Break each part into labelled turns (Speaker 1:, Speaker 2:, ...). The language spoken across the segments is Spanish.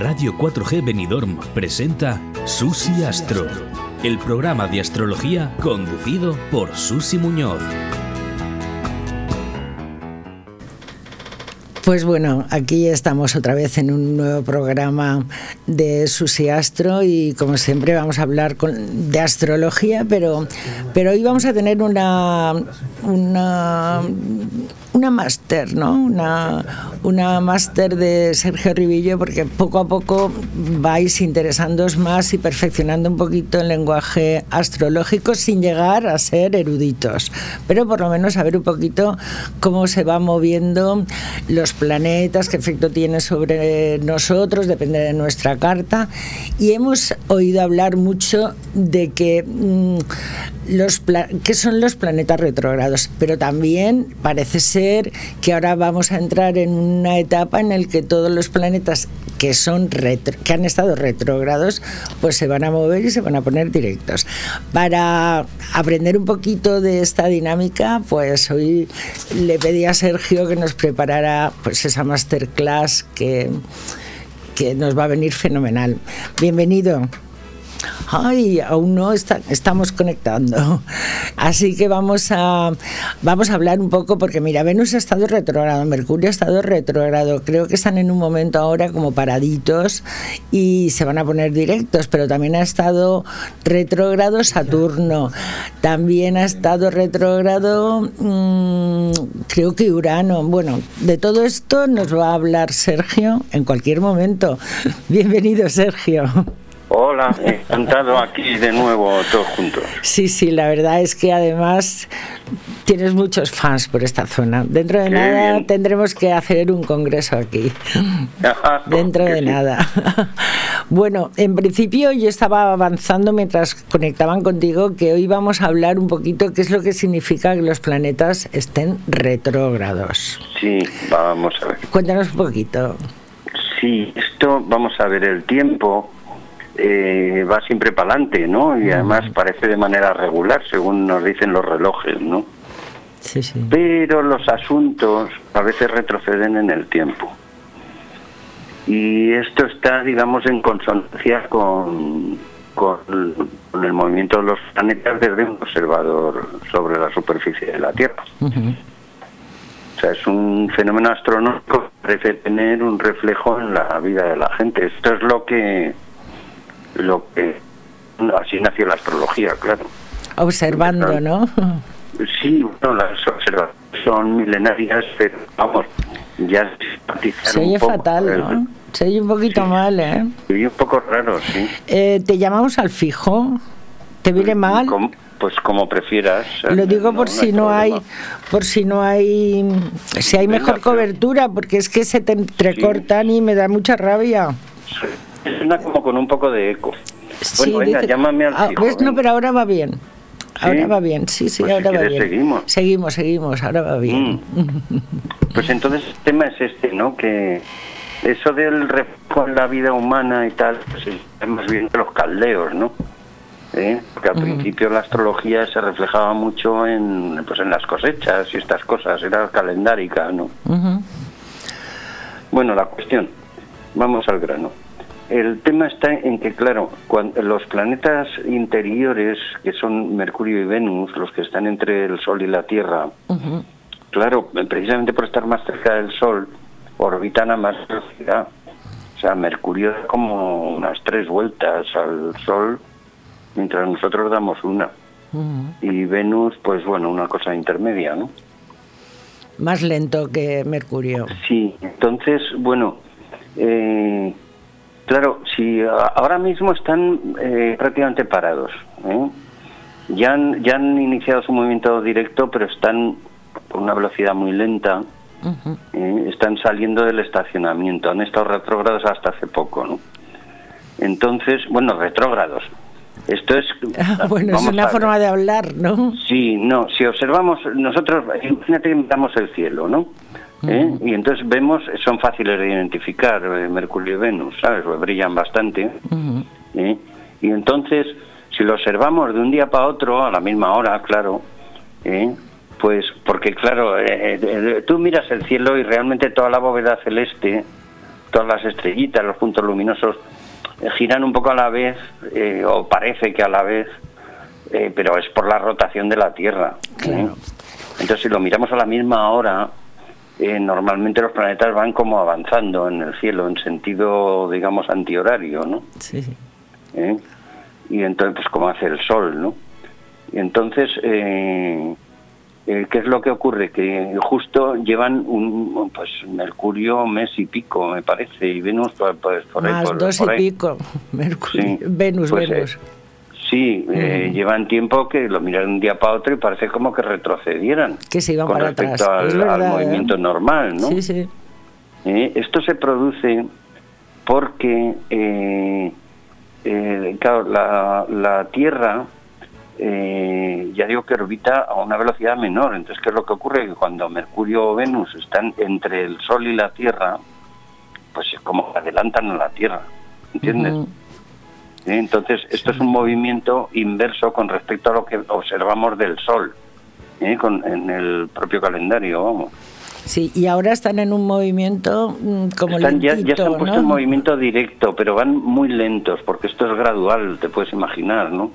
Speaker 1: Radio 4G Benidorm presenta Susi Astro, el programa de astrología conducido por Susi Muñoz.
Speaker 2: Pues bueno, aquí estamos otra vez en un nuevo programa de Susi Astro y como siempre vamos a hablar de astrología, pero, pero hoy vamos a tener una, una una máster, ¿no? Una, una máster de Sergio Ribillo, porque poco a poco vais interesándoos más y perfeccionando un poquito el lenguaje astrológico sin llegar a ser eruditos, pero por lo menos saber un poquito cómo se va moviendo los planetas, qué efecto tiene sobre nosotros, depende de nuestra carta. Y hemos oído hablar mucho de que mm, los qué son los planetas retrógrados, pero también parece ser que ahora vamos a entrar en una etapa en la que todos los planetas que son retro, que han estado retrógrados, pues se van a mover y se van a poner directos. Para aprender un poquito de esta dinámica, pues hoy le pedí a Sergio que nos preparara pues esa masterclass que que nos va a venir fenomenal. Bienvenido. Ay, aún no estamos conectando. Así que vamos a, vamos a hablar un poco, porque mira, Venus ha estado retrógrado, Mercurio ha estado retrógrado. Creo que están en un momento ahora como paraditos y se van a poner directos, pero también ha estado retrógrado Saturno. También ha estado retrógrado, mm, creo que Urano. Bueno, de todo esto nos va a hablar Sergio en cualquier momento. Bienvenido, Sergio.
Speaker 3: Hola, encantado aquí de nuevo todos juntos.
Speaker 2: Sí, sí, la verdad es que además tienes muchos fans por esta zona. Dentro de nada tendremos que hacer un congreso aquí. Dentro de nada. bueno, en principio yo estaba avanzando mientras conectaban contigo que hoy vamos a hablar un poquito qué es lo que significa que los planetas estén retrógrados.
Speaker 3: Sí, vamos a ver.
Speaker 2: Cuéntanos un poquito.
Speaker 3: Sí, esto vamos a ver el tiempo eh, va siempre para adelante, ¿no? Y además parece de manera regular, según nos dicen los relojes, ¿no?
Speaker 2: Sí, sí.
Speaker 3: Pero los asuntos a veces retroceden en el tiempo. Y esto está, digamos, en consonancia con, con, el movimiento de los planetas desde un observador sobre la superficie de la Tierra. O sea, es un fenómeno astronómico que parece tener un reflejo en la vida de la gente. Esto es lo que lo que así nació la astrología, claro.
Speaker 2: Observando, ¿no?
Speaker 3: Sí, bueno, las observaciones son milenarias, pero vamos, ya
Speaker 2: se oye fatal, ¿no? Se oye un poquito mal, ¿eh?
Speaker 3: Se oye un poco raro, sí.
Speaker 2: Eh, ¿Te llamamos al fijo? ¿Te viene mal?
Speaker 3: pues como prefieras.
Speaker 2: Lo digo por si no hay, por si no hay, si hay mejor cobertura, porque es que se te entrecortan y me da mucha rabia.
Speaker 3: Suena como con un poco de eco. Bueno, venga, llámame al ah,
Speaker 2: No, pero ahora va bien. Ahora va bien, sí, sí,
Speaker 3: pues
Speaker 2: ahora va bien.
Speaker 3: Seguimos.
Speaker 2: Seguimos, seguimos, ahora va bien.
Speaker 3: Mm. Pues entonces el tema es este, ¿no? Que eso del reflejo en la vida humana y tal, pues es más bien de los caldeos, ¿no? ¿Eh? Porque al principio la astrología se reflejaba mucho en, pues en las cosechas y estas cosas, era calendárica, ¿no? Bueno, la cuestión, vamos al grano. El tema está en que, claro, cuando los planetas interiores, que son Mercurio y Venus, los que están entre el Sol y la Tierra, claro, precisamente por estar más cerca del Sol, orbitan a más velocidad. O sea, Mercurio da como unas tres vueltas al Sol, mientras nosotros damos una. Y Venus, pues bueno, una cosa intermedia, ¿no?
Speaker 2: Más lento que Mercurio.
Speaker 3: Sí, entonces, bueno, eh, Claro, si ahora mismo están eh, prácticamente parados. ¿eh? Ya, han, ya han iniciado su movimiento directo, pero están con una velocidad muy lenta. ¿eh? Están saliendo del estacionamiento. Han estado retrógrados hasta hace poco, ¿no? Entonces, bueno, retrógrados. Esto es.
Speaker 2: Ah, bueno, es una forma de hablar, ¿no?
Speaker 3: Sí, no. Si observamos, nosotros, imagínate que miramos el cielo, ¿no? ¿Eh? Y entonces vemos, son fáciles de identificar, eh, Mercurio y Venus, ¿sabes? Pues brillan bastante. ¿eh? Y entonces, si lo observamos de un día para otro, a la misma hora, claro, pues porque claro, tú miras el cielo y realmente toda la bóveda celeste todas las estrellitas, los puntos luminosos, giran un poco a la vez, o parece que a la vez, pero es por la rotación de la Tierra. Entonces, si lo miramos a la misma hora, normalmente los planetas van como avanzando en el cielo, en sentido, digamos, antihorario, ¿no? Sí. Y entonces, pues como hace el Sol, ¿no? Y entonces, ¿qué es lo que ocurre? Que justo llevan un, pues Mercurio mes y pico, me parece, y Venus pues, pues por,
Speaker 2: Más
Speaker 3: por,
Speaker 2: dos y pico, Mercurio, Venus, pues, Venus.
Speaker 3: Sí, eh, llevan tiempo que lo miran un día para otro y parece como que retrocedieran.
Speaker 2: Que se iban
Speaker 3: con
Speaker 2: para
Speaker 3: respecto
Speaker 2: atrás.
Speaker 3: Al, movimiento normal, ¿no?
Speaker 2: Sí, sí.
Speaker 3: Eh, esto se produce porque, eh, claro, la, la Tierra, ya digo que orbita a una velocidad menor. Entonces, ¿qué es lo que ocurre? Que cuando Mercurio o Venus están entre el Sol y la Tierra, pues es como que adelantan a la Tierra, ¿entiendes? ¿eh? Entonces, esto es un movimiento inverso con respecto a lo que observamos del Sol, ¿eh? con, en el propio calendario, vamos.
Speaker 2: Sí, y ahora están en un movimiento mm, como
Speaker 3: están,
Speaker 2: lentito,
Speaker 3: ya, ya se han puesto
Speaker 2: ¿no?
Speaker 3: en movimiento directo, pero van muy lentos, porque esto es gradual, te puedes imaginar, ¿no?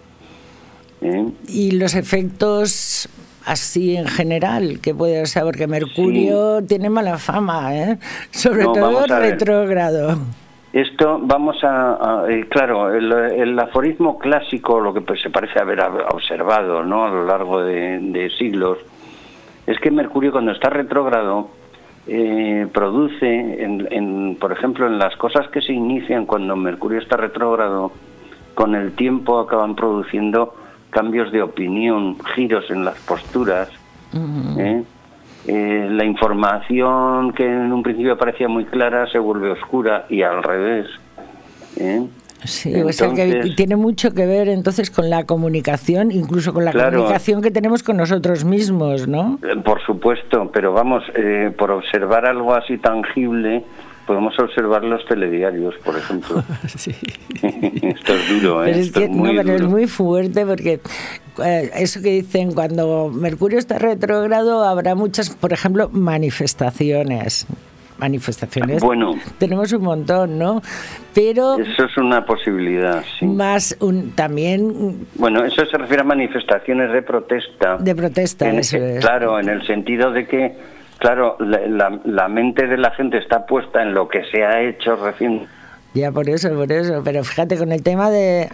Speaker 3: ¿Eh?
Speaker 2: Y los efectos así en general, que puede ser, porque Mercurio tiene mala fama, ¿eh? sobre
Speaker 3: No,
Speaker 2: todo retrógrado.
Speaker 3: Esto vamos a, a- eh, claro, el, el aforismo clásico, lo que pues, se parece haber observado, ¿no? A lo largo de, de siglos, es que Mercurio cuando está retrógrado eh, produce, en, en, por ejemplo, en las cosas que se inician cuando Mercurio está retrógrado, con el tiempo acaban produciendo cambios de opinión, giros en las posturas. ¿eh? Eh, la información que en un principio parecía muy clara se vuelve oscura y al revés. ¿eh?
Speaker 2: Sí, o sea que
Speaker 3: Entonces-
Speaker 2: tiene mucho que ver entonces con la comunicación, incluso con la
Speaker 3: Claro.
Speaker 2: comunicación que tenemos con nosotros mismos, ¿no?
Speaker 3: Eh, Por supuesto, pero vamos, eh, por observar algo así tangible, podemos observar los telediarios, por ejemplo.
Speaker 2: Sí.
Speaker 3: Esto es duro, ¿eh?
Speaker 2: Pero es
Speaker 3: Esto
Speaker 2: que
Speaker 3: es muy
Speaker 2: no, pero es muy fuerte porque eso que dicen cuando Mercurio está retrógrado habrá muchas, por ejemplo, manifestaciones. Manifestaciones.
Speaker 3: Bueno.
Speaker 2: Tenemos un montón, ¿no? Pero
Speaker 3: Eso es una posibilidad, sí.
Speaker 2: más un, también
Speaker 3: Bueno, eso se refiere a manifestaciones de protesta.
Speaker 2: de protesta.
Speaker 3: En-
Speaker 2: eso es.
Speaker 3: Claro, en el sentido de que, claro, la, la- la mente de la gente está puesta en lo que se ha hecho recién.
Speaker 2: Ya por eso, por eso. Pero fíjate con el tema de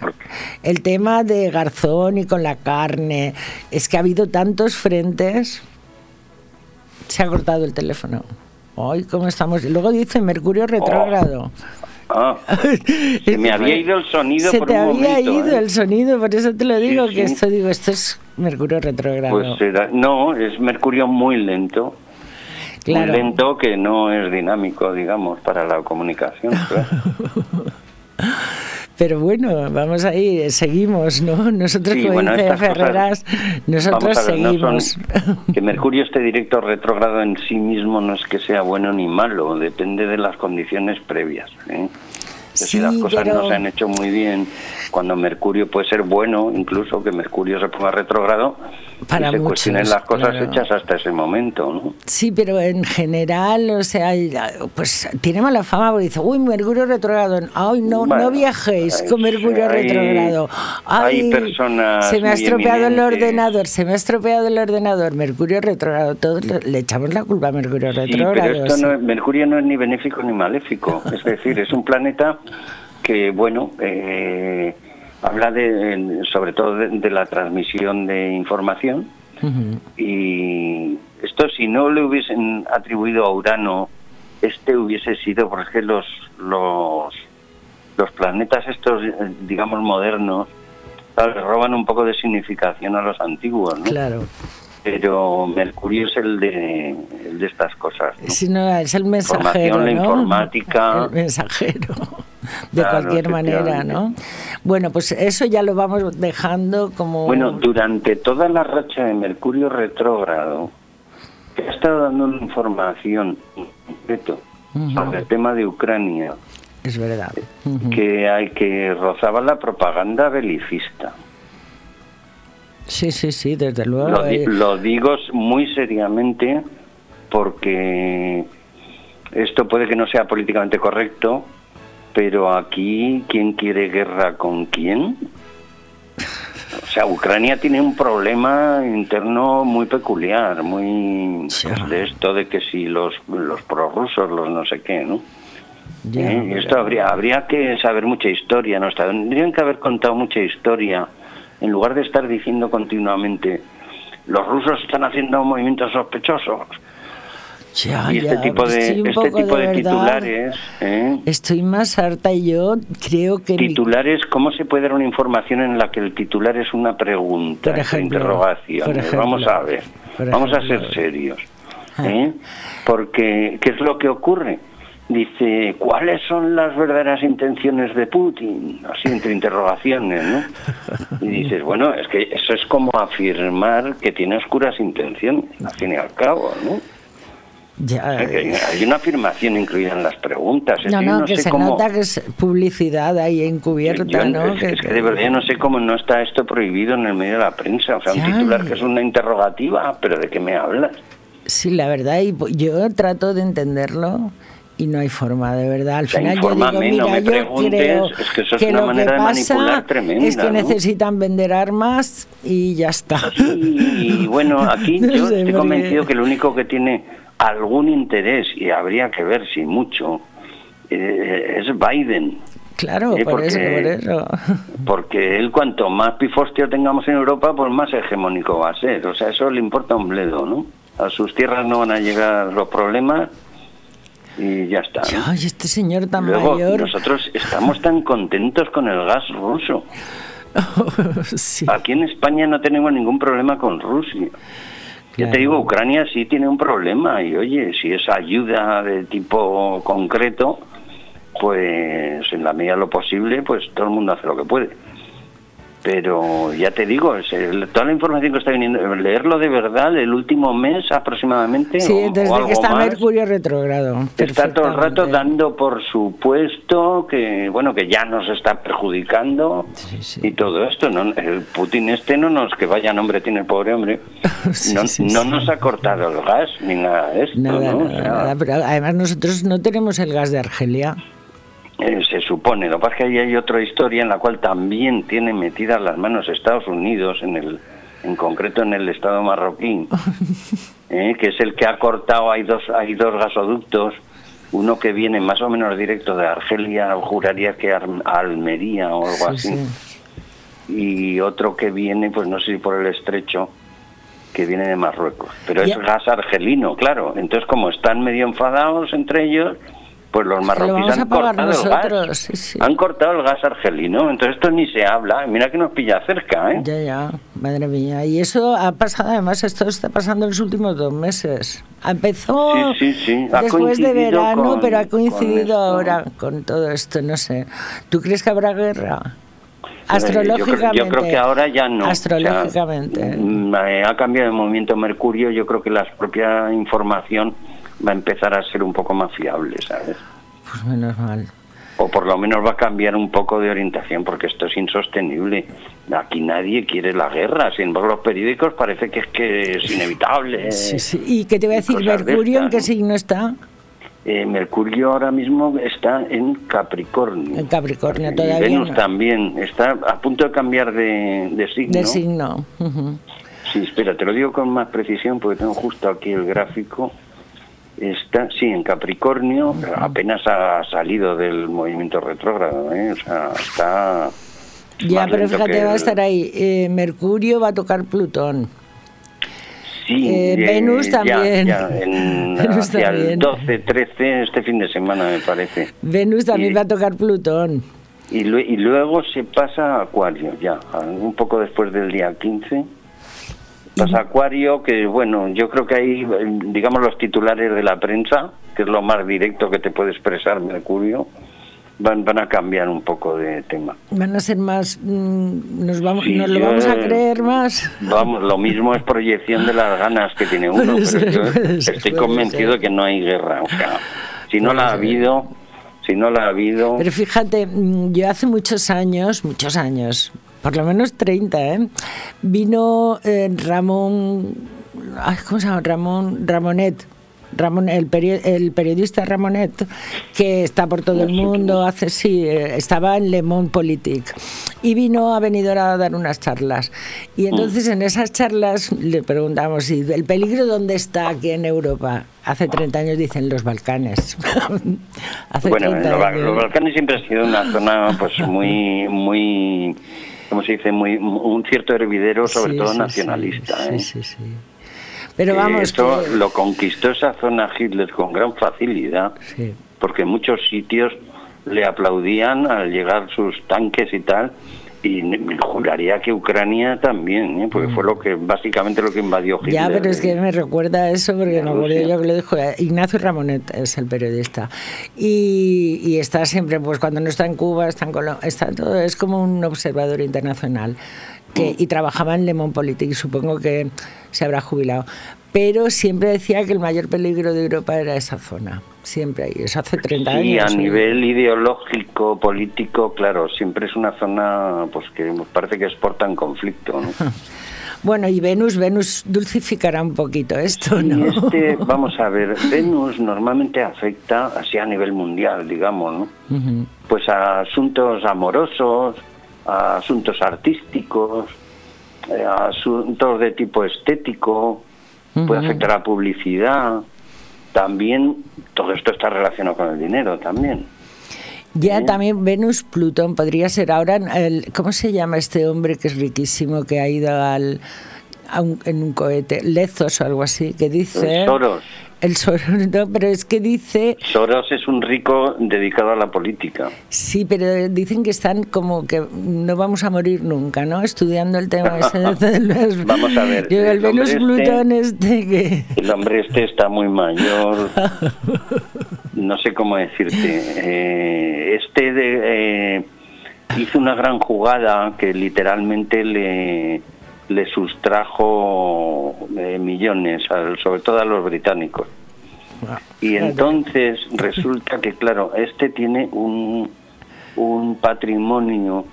Speaker 2: el tema de Garzón y con la carne, es que ha habido tantos frentes. Se ha cortado el teléfono. Ay, cómo estamos. Luego dice Mercurio retrógrado.
Speaker 3: Ah, se me había ido el sonido
Speaker 2: Se
Speaker 3: por
Speaker 2: te
Speaker 3: un
Speaker 2: había
Speaker 3: momento,
Speaker 2: ido
Speaker 3: ¿eh?
Speaker 2: el sonido, por eso te lo digo
Speaker 3: Sí,
Speaker 2: que
Speaker 3: sí.
Speaker 2: esto digo, esto es Mercurio retrógrado.
Speaker 3: Pues no, es Mercurio muy lento.
Speaker 2: Claro.
Speaker 3: Muy lento que no es dinámico, digamos, para la comunicación. claro.
Speaker 2: Pero bueno, vamos ahí, seguimos, ¿no? Nosotros,
Speaker 3: Sí,
Speaker 2: como
Speaker 3: bueno,
Speaker 2: dice
Speaker 3: estas cosas-
Speaker 2: Ferreras, nosotros
Speaker 3: no
Speaker 2: seguimos.
Speaker 3: son- que Mercurio esté directo retrógrado en sí mismo no es que sea bueno ni malo, depende de las condiciones previas. ¿eh? Que si
Speaker 2: Sí,
Speaker 3: las cosas
Speaker 2: pero-
Speaker 3: no se han hecho muy bien, cuando Mercurio puede ser bueno, incluso que Mercurio se ponga retrógrado,
Speaker 2: Para
Speaker 3: y se
Speaker 2: muchos,
Speaker 3: cuestionen las cosas
Speaker 2: claro.
Speaker 3: hechas hasta ese momento. ¿no?
Speaker 2: Sí, pero en general, o sea, pues tiene mala fama porque dice, uy, Mercurio retrógrado, ay, no,
Speaker 3: Bueno,
Speaker 2: no viajéis con
Speaker 3: hay-
Speaker 2: Mercurio
Speaker 3: hay-
Speaker 2: retrógrado.
Speaker 3: hay
Speaker 2: Ay,
Speaker 3: personas
Speaker 2: se me ha estropeado el ordenador, se me ha estropeado el ordenador, Mercurio retrógrado, todos le, echamos la culpa a Mercurio
Speaker 3: Sí,
Speaker 2: retrógrado.
Speaker 3: pero esto
Speaker 2: sí.
Speaker 3: no es- Mercurio no es ni benéfico ni maléfico. Es decir, es un planeta que, bueno, eh, habla de, sobre todo de, de la transmisión de información. Y esto, si no le hubiesen atribuido a Urano, este hubiese sido, porque los, los, los planetas estos, eh, digamos, modernos, claro, roban un poco de significación a los antiguos, ¿no?
Speaker 2: Claro.
Speaker 3: Pero Mercurio es el de, el de estas cosas. ¿no?
Speaker 2: Si no, es el mensajero,
Speaker 3: Información, la
Speaker 2: ¿no?
Speaker 3: informática.
Speaker 2: El mensajero, de
Speaker 3: Claro,
Speaker 2: cualquier manera, ¿no? Bueno, pues eso ya lo vamos dejando como...
Speaker 3: Bueno, durante toda la racha de Mercurio retrógrado, que ha estado dando una información en concreto sobre el tema de Ucrania,
Speaker 2: Es verdad.
Speaker 3: Que hay que rozaba la propaganda belicista.
Speaker 2: Sí, sí, sí, desde luego.
Speaker 3: Lo, di-
Speaker 2: eh,
Speaker 3: lo digo muy seriamente porque esto puede que no sea políticamente correcto, pero aquí, ¿quién quiere guerra con quién? O sea, Ucrania tiene un problema interno muy peculiar, muy de esto de que si los, los prorrusos, los no sé qué, ¿no? ¿Eh? Esto habría, habría que saber mucha historia, ¿no? Tendrían que haber contado mucha historia, en lugar de estar diciendo continuamente, los rusos están haciendo movimientos sospechosos,
Speaker 2: ya,
Speaker 3: y este tipo de, este tipo de, titulares. ¿eh?
Speaker 2: Estoy más harta y yo creo que.
Speaker 3: Titulares, ¿cómo se puede dar una información en la que el titular es una pregunta, una interrogación? vamos a ver, vamos a ser serios. Ah. ¿eh? Porque, ¿qué es lo que ocurre? Dice, ¿cuáles son las verdaderas intenciones de Putin? Así entre interrogaciones, ¿no? Y dices, bueno, es que eso es como afirmar que tiene oscuras intenciones, al fin y al cabo, ¿no? hay una afirmación incluida en las preguntas.
Speaker 2: No, no, que se nota que es publicidad ahí encubierta, ¿no?
Speaker 3: Es, que, de verdad no sé cómo no está esto prohibido en el medio de la prensa. O sea, un titular que es una interrogativa, pero ¿de qué me hablas?
Speaker 2: Sí, la verdad, y yo trato de entenderlo y no hay forma, de verdad. Al final yo digo, mira, yo creo
Speaker 3: es que, eso es una manera de manipular tremenda,
Speaker 2: es que necesitan vender armas y ya está.
Speaker 3: Y, bueno, aquí yo estoy convencido que lo único que tiene algún interés, y habría que ver si mucho, eh, es Biden.
Speaker 2: Claro,
Speaker 3: eh,
Speaker 2: por,
Speaker 3: porque,
Speaker 2: eso,
Speaker 3: Porque él cuanto más pifostio tengamos en Europa, pues más hegemónico va a ser. O sea, eso le importa un bledo, ¿no? A sus tierras no van a llegar los problemas y ya está.
Speaker 2: Ay, este señor tan mayor.
Speaker 3: Nosotros estamos tan contentos con el gas ruso. Aquí en España no tenemos ningún problema con Rusia. Yo te digo, Ucrania sí tiene un problema y oye, si es ayuda de tipo concreto, pues en la medida de lo posible, pues todo el mundo hace lo que puede pero ya te digo, toda la información que está viniendo, leerlo de verdad el último mes aproximadamente.
Speaker 2: Sí, desde que está Mercurio retrógrado.
Speaker 3: Está todo el rato dando por supuesto que, bueno, que ya nos está perjudicando y todo esto. ¿no? El Putin este no nos, que vaya nombre tiene el pobre hombre, no, no nos ha cortado el gas ni nada de esto.
Speaker 2: Nada, nada, pero además nosotros no tenemos el gas de Argelia.
Speaker 3: Eh, se supone. Lo que pasa es que ahí hay otra historia en la cual también tienen metidas las manos Estados Unidos, en, el, en concreto en el Estado marroquí, eh, que es el que ha cortado, hay dos, hay dos gasoductos, uno que viene más o menos directo de Argelia, juraría que a Almería o algo así, y otro que viene, pues no sé si por el estrecho, que viene de Marruecos. Pero es gas argelino, claro. Entonces, como están medio enfadados entre ellos, pues los marroquíes han cortado el gas. Han cortado el gas argelino, entonces esto ni se habla. Mira que nos pilla cerca, ¿eh?
Speaker 2: Ya, ya, madre mía. Y eso ha pasado, además, esto está pasando en los últimos dos meses. Empezó después de verano, pero ha coincidido ahora con todo esto, no sé. ¿Tú crees que habrá guerra? Astrológicamente.
Speaker 3: Yo creo, que ahora ya no.
Speaker 2: Astrológicamente.
Speaker 3: Mm, eh, ha cambiado el movimiento Mercurio, yo creo que la propia información va a empezar a ser un poco más fiable, ¿sabes?
Speaker 2: Pues menos mal.
Speaker 3: O por lo menos va a cambiar un poco de orientación, porque esto es insostenible. Aquí nadie quiere la guerra, sin embargo los periódicos parece que es que es inevitable.
Speaker 2: Sí, sí. ¿Y qué te voy a decir, Mercurio, en qué signo está?
Speaker 3: Eh, Mercurio ahora mismo está en Capricornio.
Speaker 2: En Capricornio todavía.
Speaker 3: Venus también está a punto de cambiar de, signo.
Speaker 2: De signo.
Speaker 3: Sí, espera, te lo digo con más precisión porque tengo justo aquí el gráfico. Está, sí, en Capricornio, apenas ha salido del movimiento retrógrado, ¿eh? o sea, está...
Speaker 2: Ya, pero fíjate, va a estar ahí. Eh, Mercurio va a tocar Plutón.
Speaker 3: Sí,
Speaker 2: eh, Venus también.
Speaker 3: Ya, en, Venus el 12, 13, este fin de semana me parece.
Speaker 2: Venus también va a tocar Plutón.
Speaker 3: Y, y luego se pasa a Acuario, ya, un poco después del día 15 Pasa Acuario, que bueno, yo creo que hay, digamos, los titulares de la prensa, que es lo más directo que te puede expresar Mercurio, van, van a cambiar un poco de tema.
Speaker 2: Van a ser más, mm, nos, vamos, nos lo vamos a creer más.
Speaker 3: Vamos, lo mismo es proyección de las ganas que tiene uno, pero estoy convencido de que no hay guerra. O sea, si no la ha habido, si no la ha habido...
Speaker 2: Pero fíjate, mm, yo hace muchos años, muchos años, por lo menos 30, ¿eh? Vino eh, Ramón, ¿cómo se llama? Ramón, Ramonet, Ramón, el, el periodista Ramonet, que está por todo el mundo, hace sí, eh, estaba en Le Monde Politique y vino a venidor a dar unas charlas. Y entonces en esas charlas le preguntamos, ¿y el peligro dónde está aquí en Europa? Hace 30 años dicen los Balcanes.
Speaker 3: bueno, los, Balcanes siempre ha sido una zona pues muy, muy, ¿cómo se dice? Muy, un cierto hervidero, sobre todo nacionalista.
Speaker 2: Sí, ¿eh? sí, sí. Pero vamos.
Speaker 3: Esto lo conquistó esa zona Hitler con gran facilidad, porque muchos sitios le aplaudían al llegar sus tanques y tal. Y juraría que Ucrania también, ¿eh? porque fue lo que básicamente lo que invadió Hitler.
Speaker 2: Ya, pero es que me recuerda eso porque no acuerdo yo que lo dijo Ignacio Ramonet es el periodista y, y, está siempre, pues cuando no está en Cuba, está en Colombia, está todo, es como un observador internacional que, y trabajaba en Le Monde Politique, supongo que se habrá jubilado. Pero siempre decía que el mayor peligro de Europa era esa zona, siempre ahí, eso hace 30 años.
Speaker 3: Y a nivel ideológico, político, claro, siempre es una zona pues que parece que exporta en conflicto.
Speaker 2: Bueno, y Venus, Venus dulcificará un poquito esto, ¿no?
Speaker 3: este, vamos a ver, Venus normalmente afecta así a nivel mundial, digamos, ¿no? Pues a asuntos amorosos, a asuntos artísticos, eh, a asuntos de tipo estético, puede afectar a la publicidad. También todo esto está relacionado con el dinero también.
Speaker 2: Ya también Venus Plutón podría ser ahora el, ¿cómo se llama este hombre que es riquísimo que ha ido al en un cohete, Lezos o algo así, que dice
Speaker 3: Soros.
Speaker 2: El Soros, no, pero es que dice...
Speaker 3: Soros es un rico dedicado a la política.
Speaker 2: Sí, pero dicen que están como que no vamos a morir nunca, ¿no? Estudiando el tema ese de
Speaker 3: los... Vamos a ver.
Speaker 2: el, Venus este Plutón este que...
Speaker 3: El hombre este está muy mayor. no sé cómo decirte. Eh, este de, eh, hizo una gran jugada que literalmente le le sustrajo eh, millones, sobre todo a los británicos. Ah, y entonces resulta que, claro, este tiene un, un patrimonio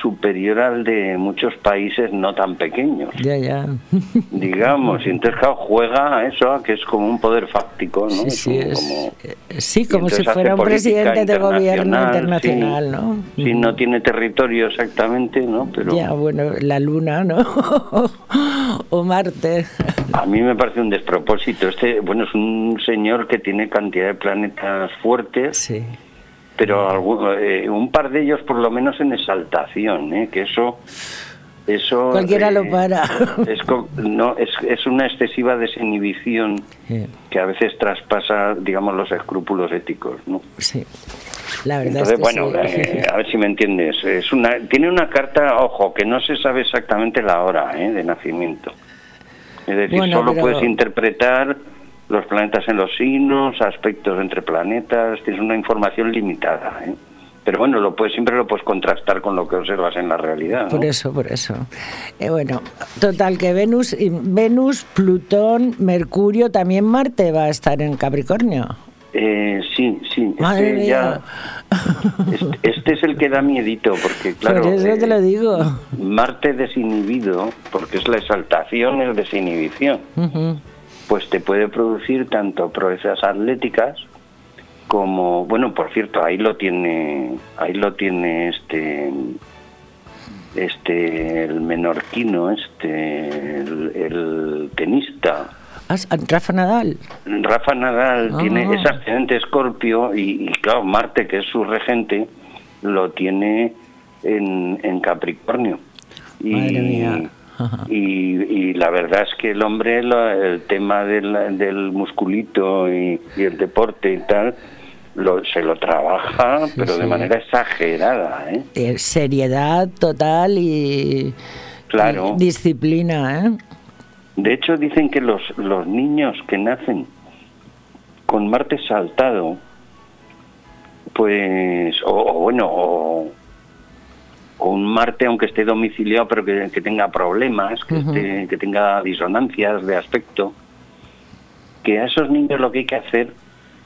Speaker 3: superior al de muchos países no tan pequeños.
Speaker 2: Ya, ya.
Speaker 3: Digamos, y entonces juega a eso, que es como un poder fáctico, ¿no?
Speaker 2: Sí, sí, como, eh, sí, como si fuera un presidente de gobierno internacional, ¿no?
Speaker 3: Sí, no tiene territorio exactamente, ¿no?
Speaker 2: Pero... Ya, bueno, la luna, ¿no? o Marte.
Speaker 3: A mí me parece un despropósito. Este, bueno, es un señor que tiene cantidad de planetas fuertes. Sí pero eh, un par de ellos por lo menos en exaltación, ¿eh? que eso... Eso,
Speaker 2: Cualquiera lo eh, para.
Speaker 3: Es, no, es, es una excesiva desinhibición que a veces traspasa, digamos, los escrúpulos éticos, ¿no?
Speaker 2: Sí. La verdad es que
Speaker 3: bueno, a ver si me entiendes. Es una, tiene una carta, ojo, que no se sabe exactamente la hora de nacimiento. Es decir, solo puedes interpretar los planetas en los signos, aspectos entre planetas, tienes una información limitada. ¿eh? Pero bueno, lo puedes, siempre lo puedes contrastar con lo que observas en la realidad.
Speaker 2: Por eso, por eso. Eh, bueno, total que Venus, Venus, Plutón, Mercurio, también Marte va a estar en Capricornio.
Speaker 3: Eh, sí, sí. Este, ya, este, este, es el que da miedito, porque claro.
Speaker 2: Por eso te lo digo.
Speaker 3: Marte desinhibido, porque es la exaltación, es desinhibición pues te puede producir tanto proezas atléticas como, bueno, por cierto, ahí lo tiene, ahí lo tiene este, este, el menorquino, este, el, tenista.
Speaker 2: Ah, Rafa Nadal.
Speaker 3: Rafa Nadal ah. tiene ese ascendente escorpio y, claro, Marte, que es su regente, lo tiene en, en Capricornio. Y, y, la verdad es que el hombre, el tema del, del musculito y, el deporte y tal, lo, se lo trabaja, pero de manera exagerada. ¿eh?
Speaker 2: ¿eh? Seriedad total y,
Speaker 3: claro.
Speaker 2: disciplina. ¿eh?
Speaker 3: De hecho, dicen que los, los niños que nacen con Marte saltado, pues, o, bueno, o, o un Marte, aunque esté domiciliado, pero que, tenga problemas, que, que tenga disonancias de aspecto, que a esos niños lo que hay que hacer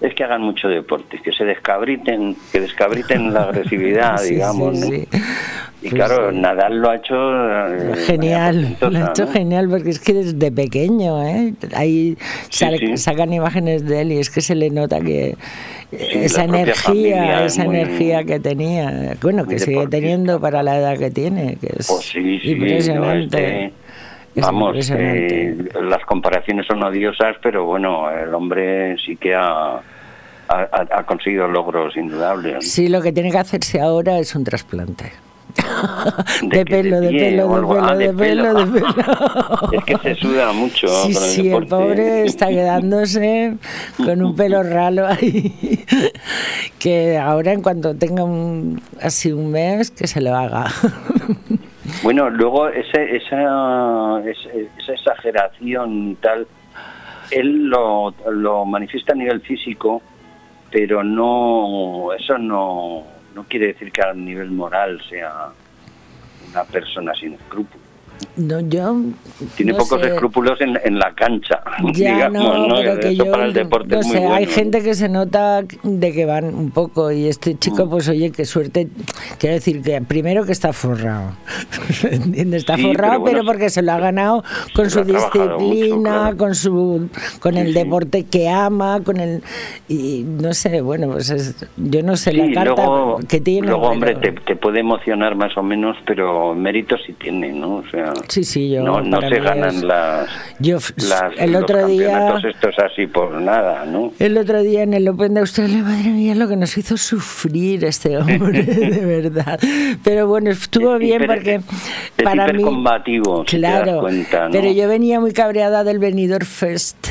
Speaker 3: es que hagan mucho deporte, que se descabriten, que descabriten la agresividad, digamos. Y pues claro, Nadal lo ha hecho
Speaker 2: eh, genial, lo ha hecho genial porque es que desde pequeño, ¿eh? ahí sacan imágenes de él y es que se le nota que esa energía, esa energía que tenía, bueno, que sigue teniendo para la edad que tiene, que es
Speaker 3: pues impresionante. Vamos, eh, las comparaciones son odiosas, pero bueno, el hombre sí que ha, ha, conseguido logros indudables.
Speaker 2: Sí, lo que tiene que hacerse ahora es un trasplante. De, pelo, de, pelo, de pelo, ah, de, pelo, de pelo,
Speaker 3: Es que se suda mucho.
Speaker 2: Sí, con el sí, el pobre está quedándose con un pelo ralo ahí. Que ahora, en cuanto tenga un, así un mes, que se lo haga.
Speaker 3: Bueno, luego ese, esa, esa exageración y tal, él lo, lo manifiesta a nivel físico, pero no, eso no, no quiere decir que a nivel moral sea una persona sin escrúpulos.
Speaker 2: No, yo.
Speaker 3: Tiene pocos escrúpulos en, en, la cancha.
Speaker 2: Ya, no, pero que yo. no sé, hay gente que se nota de que van un poco. Y este chico, mm. pues oye, qué suerte. Quiero decir que primero que está forrado. Está forrado, pero, porque se lo ha ganado con su disciplina, con su con el deporte que ama, con el. Y no sé, bueno, pues yo no sé la carta que tiene.
Speaker 3: Luego, hombre, te, te puede emocionar más o menos, pero mérito sí tiene, ¿no? O sea,
Speaker 2: Sí, sí, yo.
Speaker 3: No, no se ganan las,
Speaker 2: yo, el otro día.
Speaker 3: Esto es así por nada, ¿no?
Speaker 2: El otro día en el Open de Australia, madre mía, lo que nos hizo sufrir este hombre, de verdad. Pero bueno, estuvo bien porque para mí.
Speaker 3: combativo, claro.
Speaker 2: Pero yo venía muy cabreada del Benidorm Fest,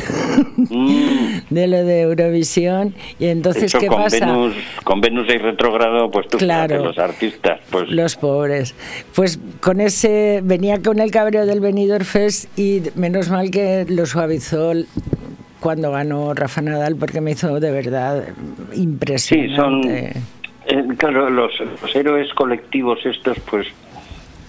Speaker 2: mm. de lo de Eurovisión, y entonces, ¿qué
Speaker 3: con
Speaker 2: pasa?
Speaker 3: Venus, con Venus y retrogrado, pues tú claro, los artistas, pues.
Speaker 2: Los pobres. Pues con ese. venía con el cabreo del Benidorm Fest y menos mal que lo suavizó cuando ganó Rafa Nadal porque me hizo de verdad impresionante.
Speaker 3: Sí, son, eh, claro, los, héroes colectivos estos, pues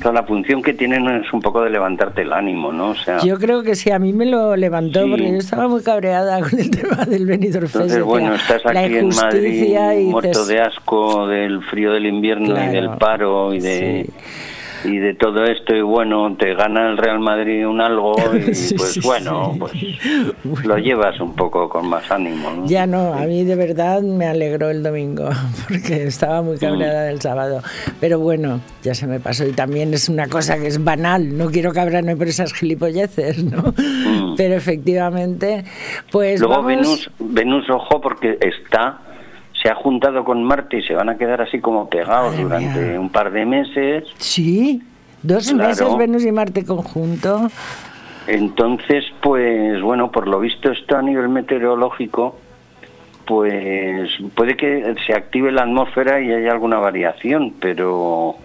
Speaker 3: la función que tienen es un poco de levantarte el ánimo, ¿no? O sea,
Speaker 2: yo creo que sí, a mí me lo levantó porque yo estaba muy cabreada con el tema del Benidorm Fest.
Speaker 3: Entonces, bueno, estás aquí en Madrid muerto de asco del frío del invierno y del paro y de y de todo esto y bueno te gana el Real Madrid un algo y pues bueno pues lo llevas un poco con más ánimo
Speaker 2: ya no a mí de verdad me alegró el domingo porque estaba muy cabreada del sábado. Pero bueno ya se me pasó y también es una cosa que es banal no quiero cabrarme por esas gilipolleces no mm. pero efectivamente pues
Speaker 3: luego Venus Venus ojo porque está se ha juntado con Marte y se van a quedar así como pegados durante un par de meses.
Speaker 2: Sí, dos meses Venus y Marte conjunto.
Speaker 3: Entonces, pues bueno, por lo visto esto a nivel meteorológico, pues puede que se active la atmósfera y haya alguna variación, pero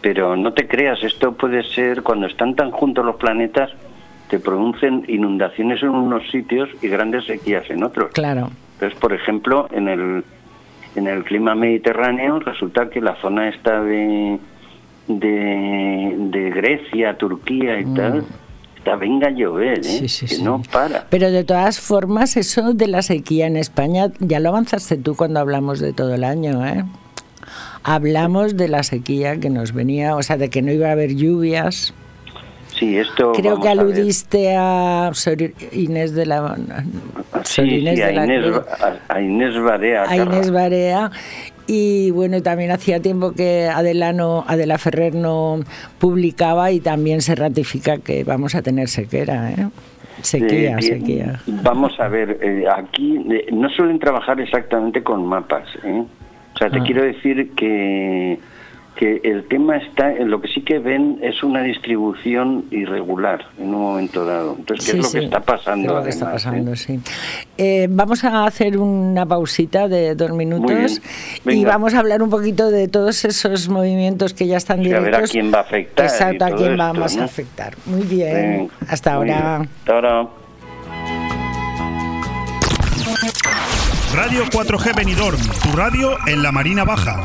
Speaker 3: pero no te creas, esto puede ser cuando están tan juntos los planetas, te producen inundaciones en unos sitios y grandes sequías en otros.
Speaker 2: Claro.
Speaker 3: Entonces, por ejemplo, en el en el clima mediterráneo resulta que la zona esta de, de, Grecia, Turquía y mm. tal, está venga a llover, ¿eh? que no para.
Speaker 2: Pero de todas formas, eso de la sequía en España, ya lo avanzaste tú cuando hablamos de todo el año, ¿eh? Hablamos de la sequía que nos venía, o sea, de que no iba a haber lluvias.
Speaker 3: Sí, esto.
Speaker 2: Creo que aludiste a, Inés de la.
Speaker 3: Sí, Inés, a, Inés, a, Inés Barea.
Speaker 2: A Inés Barea. Y bueno, también hacía tiempo que Adelano, Adela Ferrer no publicaba y también se ratifica que vamos a tener sequera. ¿eh? Sequía, sequía.
Speaker 3: Vamos a ver, eh, aquí eh, no suelen trabajar exactamente con mapas. ¿eh? O sea, te ah. quiero decir que que el tema está en lo que sí que ven es una distribución irregular en un momento dado. Entonces, ¿qué es lo que está pasando?
Speaker 2: que está pasando, eh? sí. Eh, vamos a hacer una pausita de dos minutos y vamos a hablar un poquito de todos esos movimientos que ya están directos.
Speaker 3: a ver a quién va a afectar.
Speaker 2: Exacto, a quién vamos a afectar. Muy bien. Hasta ahora.
Speaker 3: Hasta ahora.
Speaker 1: Radio 4G Benidorm, tu radio en la Marina Baja.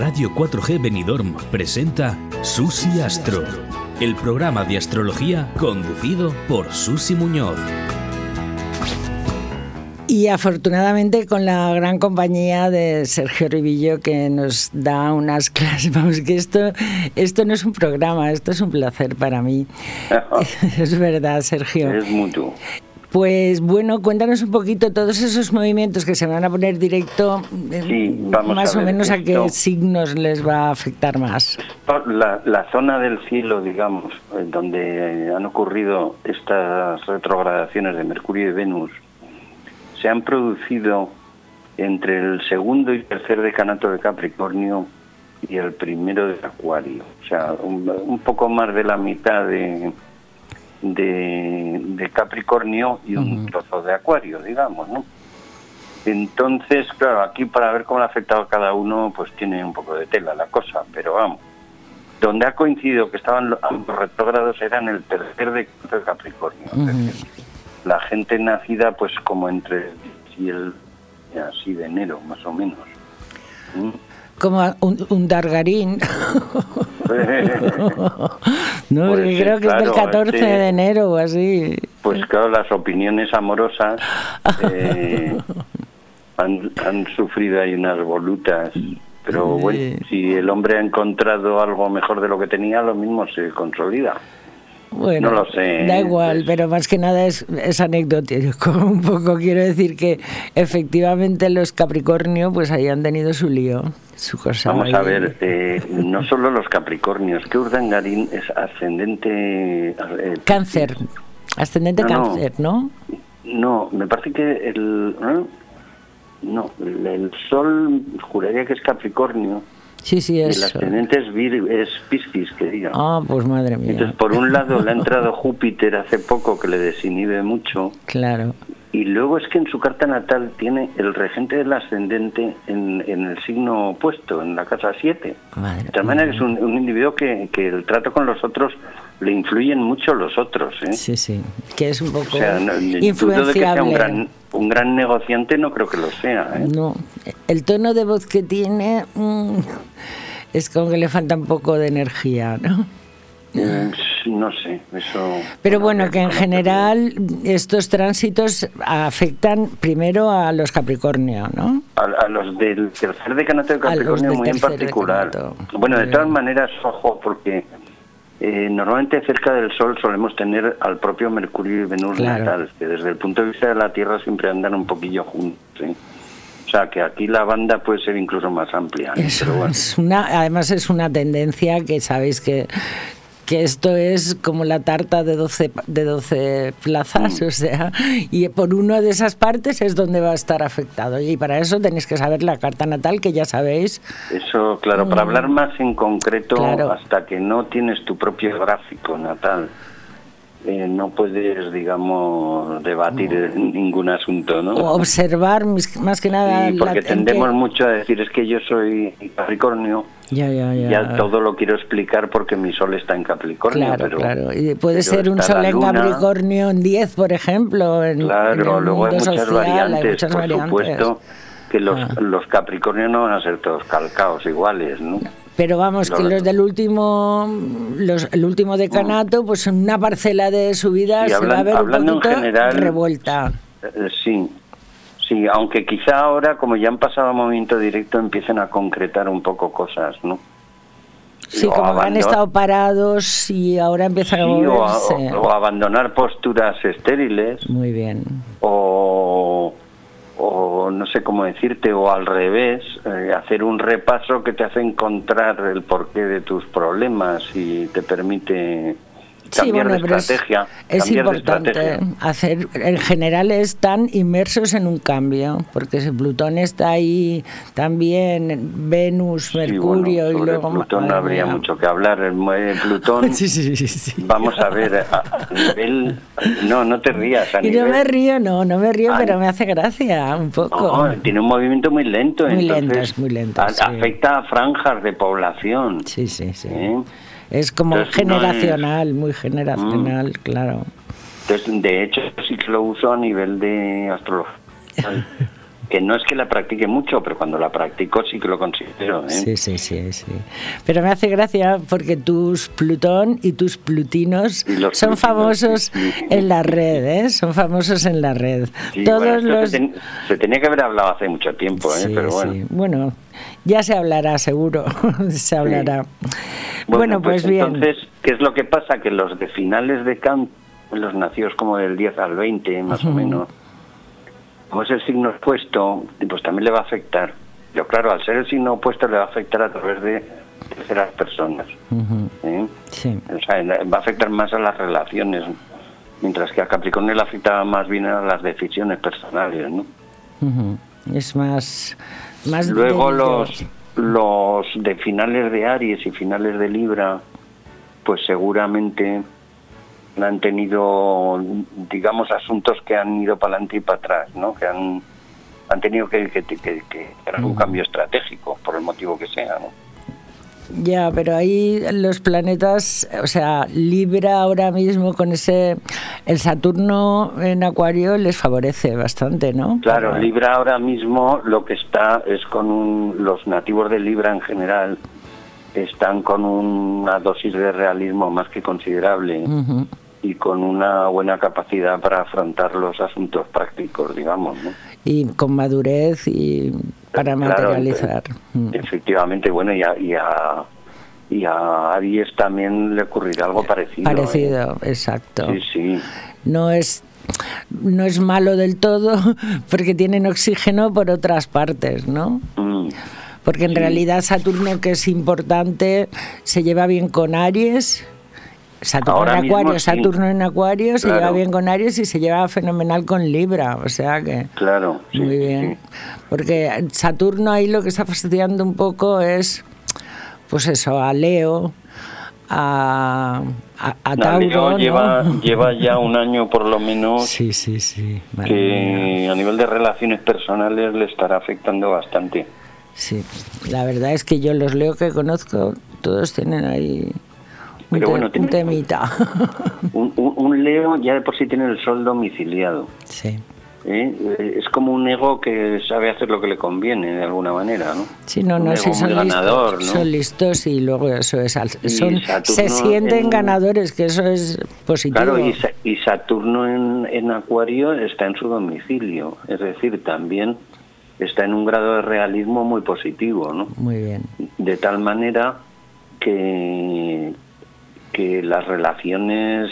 Speaker 1: Radio 4G Benidorm presenta Susi Astro, el programa de astrología conducido por Susi Muñoz.
Speaker 2: Y afortunadamente con la gran compañía de Sergio Ribillo que nos da unas clases. Vamos, que esto, esto no es un programa, esto es un placer para mí. es verdad, Sergio.
Speaker 3: Es mutuo.
Speaker 2: Pues bueno, cuéntanos un poquito todos esos movimientos que se van a poner directo, eh,
Speaker 3: Sí, vamos
Speaker 2: más
Speaker 3: a
Speaker 2: o
Speaker 3: ver,
Speaker 2: menos a
Speaker 3: esto-
Speaker 2: qué signos les va a afectar más.
Speaker 3: La, la zona del cielo, digamos, eh, donde han ocurrido estas retrogradaciones de Mercurio y Venus, se han producido entre el segundo y tercer decanato de Capricornio y el primero de Acuario. O sea, un, un poco más de la mitad de, de, de Capricornio y un trozo de Acuario, digamos, ¿no? Entonces, claro, aquí para ver cómo le ha afectado a cada uno, pues tiene un poco de tela la cosa, pero vamos. Donde ha coincidido que estaban lo- ambos retrógrados era en el tercer de Capricornio. Decir, la gente nacida pues como entre el 10 y el así de enero, más o menos. ¿Mm?
Speaker 2: Como un, un Dargarín. no,
Speaker 3: Pues sí,
Speaker 2: creo que es del
Speaker 3: claro,
Speaker 2: 14
Speaker 3: sí.
Speaker 2: de enero o así.
Speaker 3: Pues claro, las opiniones amorosas eh, han, han sufrido ahí unas volutas. Pero bueno, si el hombre ha encontrado algo mejor de lo que tenía, lo mismo se consolida.
Speaker 2: Bueno,
Speaker 3: No lo sé,
Speaker 2: Da igual,
Speaker 3: pues-
Speaker 2: pero más que nada es, es anecdótico. Un poco quiero decir que efectivamente los Capricornio pues ahí han tenido su lío, su cosa.
Speaker 3: Vamos a ver, eh, no solo los Capricornios, que Urdangarín es ascendente... eh,
Speaker 2: Cáncer, ascendente
Speaker 3: No,
Speaker 2: cáncer, ¿no?
Speaker 3: No, me parece que el... ¿eh? No, el, el Sol juraría que es Capricornio
Speaker 2: Sí, sí,
Speaker 3: y el ascendente es, Vir- es Piscis, que diga.
Speaker 2: Ah, pues madre mía.
Speaker 3: Entonces, por un lado, le ha entrado Júpiter hace poco, que le desinhibe mucho,
Speaker 2: Claro.
Speaker 3: Y luego es que en su carta natal tiene el regente del ascendente en, en el signo opuesto, en la casa 7.
Speaker 2: Madre
Speaker 3: De tal manera que es un, un individuo que, que el trato con los otros le influyen mucho los otros. ¿eh?
Speaker 2: Sí, sí. Que es un poco
Speaker 3: O sea, no, que sea un gran, un gran negociante, no creo que lo sea. ¿eh?
Speaker 2: No, el tono de voz que tiene mm, es como que le falta un poco de energía, ¿no?
Speaker 3: Eh, no sé, eso...
Speaker 2: Pero bueno, que en general estos tránsitos afectan primero a los Capricornio, ¿no?
Speaker 3: A, a los del tercer decanato de Capricornio muy en particular.
Speaker 2: decanato.
Speaker 3: Bueno, de todas maneras, ojo, porque eh, normalmente cerca del Sol solemos tener al propio Mercurio y Venus
Speaker 2: Claro.
Speaker 3: natal, que desde el punto de vista de la Tierra siempre andan un poquillo juntos. ¿eh? O O sea, que aquí la banda puede ser incluso más amplia. ¿eh?
Speaker 2: Eso
Speaker 3: Pero bueno.
Speaker 2: es una, además es una tendencia que sabéis que, que esto es como la tarta de 12, de 12 plazas,
Speaker 3: Mm.
Speaker 2: o sea, y por una de esas partes es donde va a estar afectado. Y para eso tenéis que saber la carta natal, que ya sabéis.
Speaker 3: Eso, claro, para hablar más en concreto,
Speaker 2: Mm. Claro.
Speaker 3: hasta que no tienes tu propio gráfico natal, eh, no puedes, digamos, debatir en ningún asunto, ¿no?
Speaker 2: O observar mis- más que nada.
Speaker 3: Sí, porque
Speaker 2: la- en
Speaker 3: tendemos mucho a decir, es que yo soy Capricornio,
Speaker 2: Ya, ya, ya.
Speaker 3: ya todo lo quiero explicar porque mi sol está en Capricornio.
Speaker 2: Claro,
Speaker 3: pero,
Speaker 2: claro. Y puede
Speaker 3: pero
Speaker 2: ser un sol en
Speaker 3: luna,
Speaker 2: Capricornio en 10, por ejemplo. En, en
Speaker 3: Claro,
Speaker 2: el
Speaker 3: luego hay muchas
Speaker 2: social, hay
Speaker 3: variantes,
Speaker 2: muchas
Speaker 3: por
Speaker 2: variantes.
Speaker 3: supuesto, que los,
Speaker 2: Ah.
Speaker 3: los Capricornios no van a ser todos calcaos iguales, ¿no?
Speaker 2: Pero vamos, que
Speaker 3: Lo-
Speaker 2: los del último, los, el último decanato, pues en una parcela de su vida
Speaker 3: Sí,
Speaker 2: se va a ver un
Speaker 3: en
Speaker 2: poquito
Speaker 3: general-
Speaker 2: revuelta.
Speaker 3: Eh, Sí, sí, aunque quizá ahora, como ya han pasado a movimiento directo, empiecen a concretar un poco cosas, ¿no?
Speaker 2: Sí,
Speaker 3: o
Speaker 2: como que han estado parados y ahora empiezan a
Speaker 3: Sí, o, a-
Speaker 2: moverse.
Speaker 3: o- o abandonar posturas estériles,
Speaker 2: Muy bien.
Speaker 3: o, o no sé cómo decirte, o al revés, eh, hacer un repaso que te hace encontrar el porqué de tus problemas y te permite
Speaker 2: Sí, bueno,
Speaker 3: de
Speaker 2: es,
Speaker 3: de
Speaker 2: importante
Speaker 3: estrategia.
Speaker 2: hacer, en general están inmersos en un cambio, porque si Plutón está ahí también, Venus,
Speaker 3: Sí,
Speaker 2: Mercurio
Speaker 3: bueno,
Speaker 2: y
Speaker 3: sobre
Speaker 2: luego...
Speaker 3: Plutón no habría
Speaker 2: mía.
Speaker 3: mucho que hablar. El mue- Plutón,
Speaker 2: Sí, sí, sí, sí.
Speaker 3: vamos a ver, a, a nivel... No, no te rías. A
Speaker 2: Y no me río, no, no me río, pero me hace gracia un poco.
Speaker 3: No, tiene un movimiento muy lento.
Speaker 2: Muy
Speaker 3: entonces,
Speaker 2: lento, es muy lento,
Speaker 3: a-
Speaker 2: sí.
Speaker 3: Afecta a franjas de población.
Speaker 2: Sí, sí, sí.
Speaker 3: ¿eh?
Speaker 2: Es como
Speaker 3: Entonces, no es-
Speaker 2: generacional, muy generacional, claro.
Speaker 3: Entonces, de hecho, sí que lo uso a nivel de astrología. que no es que la practique mucho, pero cuando la practico sí que lo considero. ¿eh?
Speaker 2: Sí, sí, sí, sí. Pero me hace gracia porque tus Plutón y tus Plutinos
Speaker 3: Y
Speaker 2: son
Speaker 3: Plutinos,
Speaker 2: famosos
Speaker 3: sí, sí.
Speaker 2: en la red, ¿eh? Son famosos en la red.
Speaker 3: Sí,
Speaker 2: Todos
Speaker 3: bueno,
Speaker 2: los...
Speaker 3: se, ten- se tenía que haber hablado hace mucho tiempo, ¿eh? Pero bueno.
Speaker 2: Bueno, ya se hablará, seguro. se hablará. Bueno, pues, bien.
Speaker 3: Entonces, ¿qué es lo que pasa? Que los de finales de campo, los nacidos como del 10 al 20, más o menos, como es el signo opuesto, pues también le va a afectar. Pero claro, al ser el signo opuesto le va a afectar a través de terceras personas. ¿eh?
Speaker 2: Sí.
Speaker 3: O sea, va a afectar más a las relaciones, mientras que a Capricornio le afecta más bien a las decisiones personales, ¿no?
Speaker 2: Es más... más
Speaker 3: Luego los, los de finales de Aries y finales de Libra, pues seguramente han tenido, digamos, asuntos que han ido para adelante y para atrás, ¿no? Que han, han tenido que, que, que- que hacer un cambio estratégico, por el motivo que sea, ¿no?
Speaker 2: Ya, pero ahí los planetas, o sea, Libra ahora mismo con ese, el Saturno en Acuario les favorece bastante, ¿no?
Speaker 3: Claro, Libra ahora mismo lo que está es con un, los nativos de Libra en general están con una dosis de realismo más que considerable y con una buena capacidad para afrontar los asuntos prácticos, digamos, ¿no?
Speaker 2: Y con madurez y para
Speaker 3: Claro,
Speaker 2: materializar. Mm.
Speaker 3: Efectivamente, bueno, y a, y a, y a Aries también le ocurrirá algo parecido. ¿eh?
Speaker 2: Parecido, exacto.
Speaker 3: Sí, sí.
Speaker 2: No es no es malo del todo porque tienen oxígeno por otras partes, ¿no?
Speaker 3: Mm.
Speaker 2: Porque en realidad Saturno, que es importante, se lleva bien con Aries. Saturno
Speaker 3: Ahora
Speaker 2: en
Speaker 3: mismo
Speaker 2: Acuario,
Speaker 3: sí.
Speaker 2: Saturno en Acuario se
Speaker 3: Claro.
Speaker 2: lleva bien con Aries y se lleva fenomenal con Libra, o sea que
Speaker 3: Claro. sí,
Speaker 2: muy bien.
Speaker 3: sí.
Speaker 2: Porque Saturno ahí lo que está fastidiando un poco es, pues eso, a Leo, a, a, a Tauro,
Speaker 3: Leo
Speaker 2: ¿no?
Speaker 3: lleva, lleva ya un año por lo menos
Speaker 2: Sí, sí, sí.
Speaker 3: que a nivel de relaciones personales le estará afectando bastante.
Speaker 2: Sí, la verdad es que yo los leo que conozco, todos tienen ahí un, te- temita.
Speaker 3: Un, un- un Leo ya de por sí tiene el sol domiciliado.
Speaker 2: sí.
Speaker 3: ¿eh? Es como un ego que sabe hacer lo que le conviene de alguna manera, ¿no?
Speaker 2: Sí, no, no, son
Speaker 3: ganador,
Speaker 2: listos,
Speaker 3: ¿no?
Speaker 2: son listos y luego eso es, son,
Speaker 3: Saturno
Speaker 2: se sienten
Speaker 3: en-
Speaker 2: ganadores, que eso es positivo.
Speaker 3: Claro, y, Sa- y Saturno en, en Acuario está en su domicilio, es decir, también está en un grado de realismo muy positivo, ¿no?
Speaker 2: Muy bien.
Speaker 3: De tal manera que, que las relaciones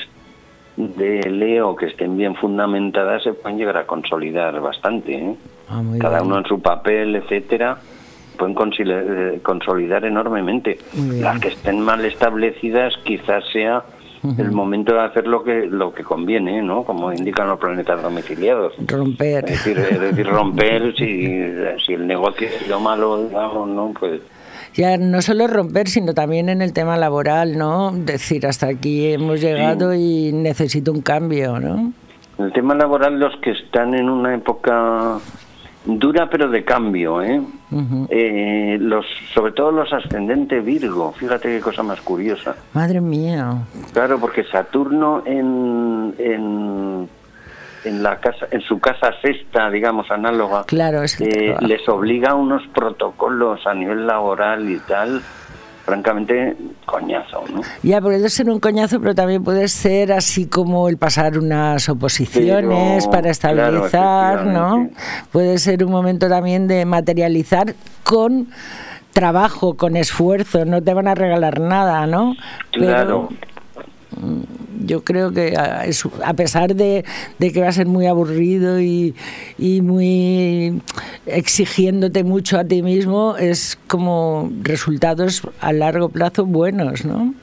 Speaker 3: de Leo que estén bien fundamentadas se pueden llegar a consolidar bastante. ¿eh?
Speaker 2: Ah, muy
Speaker 3: Cada
Speaker 2: bien.
Speaker 3: uno en su papel, etcétera, pueden eh, consolidar enormemente. Las que estén mal establecidas quizás sea el momento de hacer lo que lo que conviene, ¿no? Como indican los planetas domiciliados.
Speaker 2: Romper.
Speaker 3: Es decir, es decir, romper si, si el negocio ha sido malo, digamos, ¿no? Pues
Speaker 2: Ya no solo romper, sino también en el tema laboral, ¿no? Decir, hasta aquí hemos llegado y necesito un cambio, ¿no?
Speaker 3: En el tema laboral, los que están en una época dura pero de cambio, ¿eh? Eh, los, sobre todo los ascendentes Virgo, fíjate qué cosa más curiosa.
Speaker 2: Madre mía.
Speaker 3: Claro, porque Saturno en, en, en la casa, en su casa sexta, digamos, análoga,
Speaker 2: Claro, es
Speaker 3: eh, les obliga a unos protocolos a nivel laboral y tal, francamente, coñazo, ¿no?
Speaker 2: Ya, puede ser un coñazo, pero también puede ser así como el pasar unas oposiciones
Speaker 3: Pero,
Speaker 2: para
Speaker 3: claro,
Speaker 2: estabilizar, ¿no? Puede ser un momento también de materializar con trabajo, con esfuerzo, no te van a regalar nada, ¿no?
Speaker 3: Claro.
Speaker 2: Yo creo que a, es- a pesar de, que va a ser muy aburrido y muy exigiéndote mucho a ti mismo, es como resultados a largo plazo buenos, ¿no?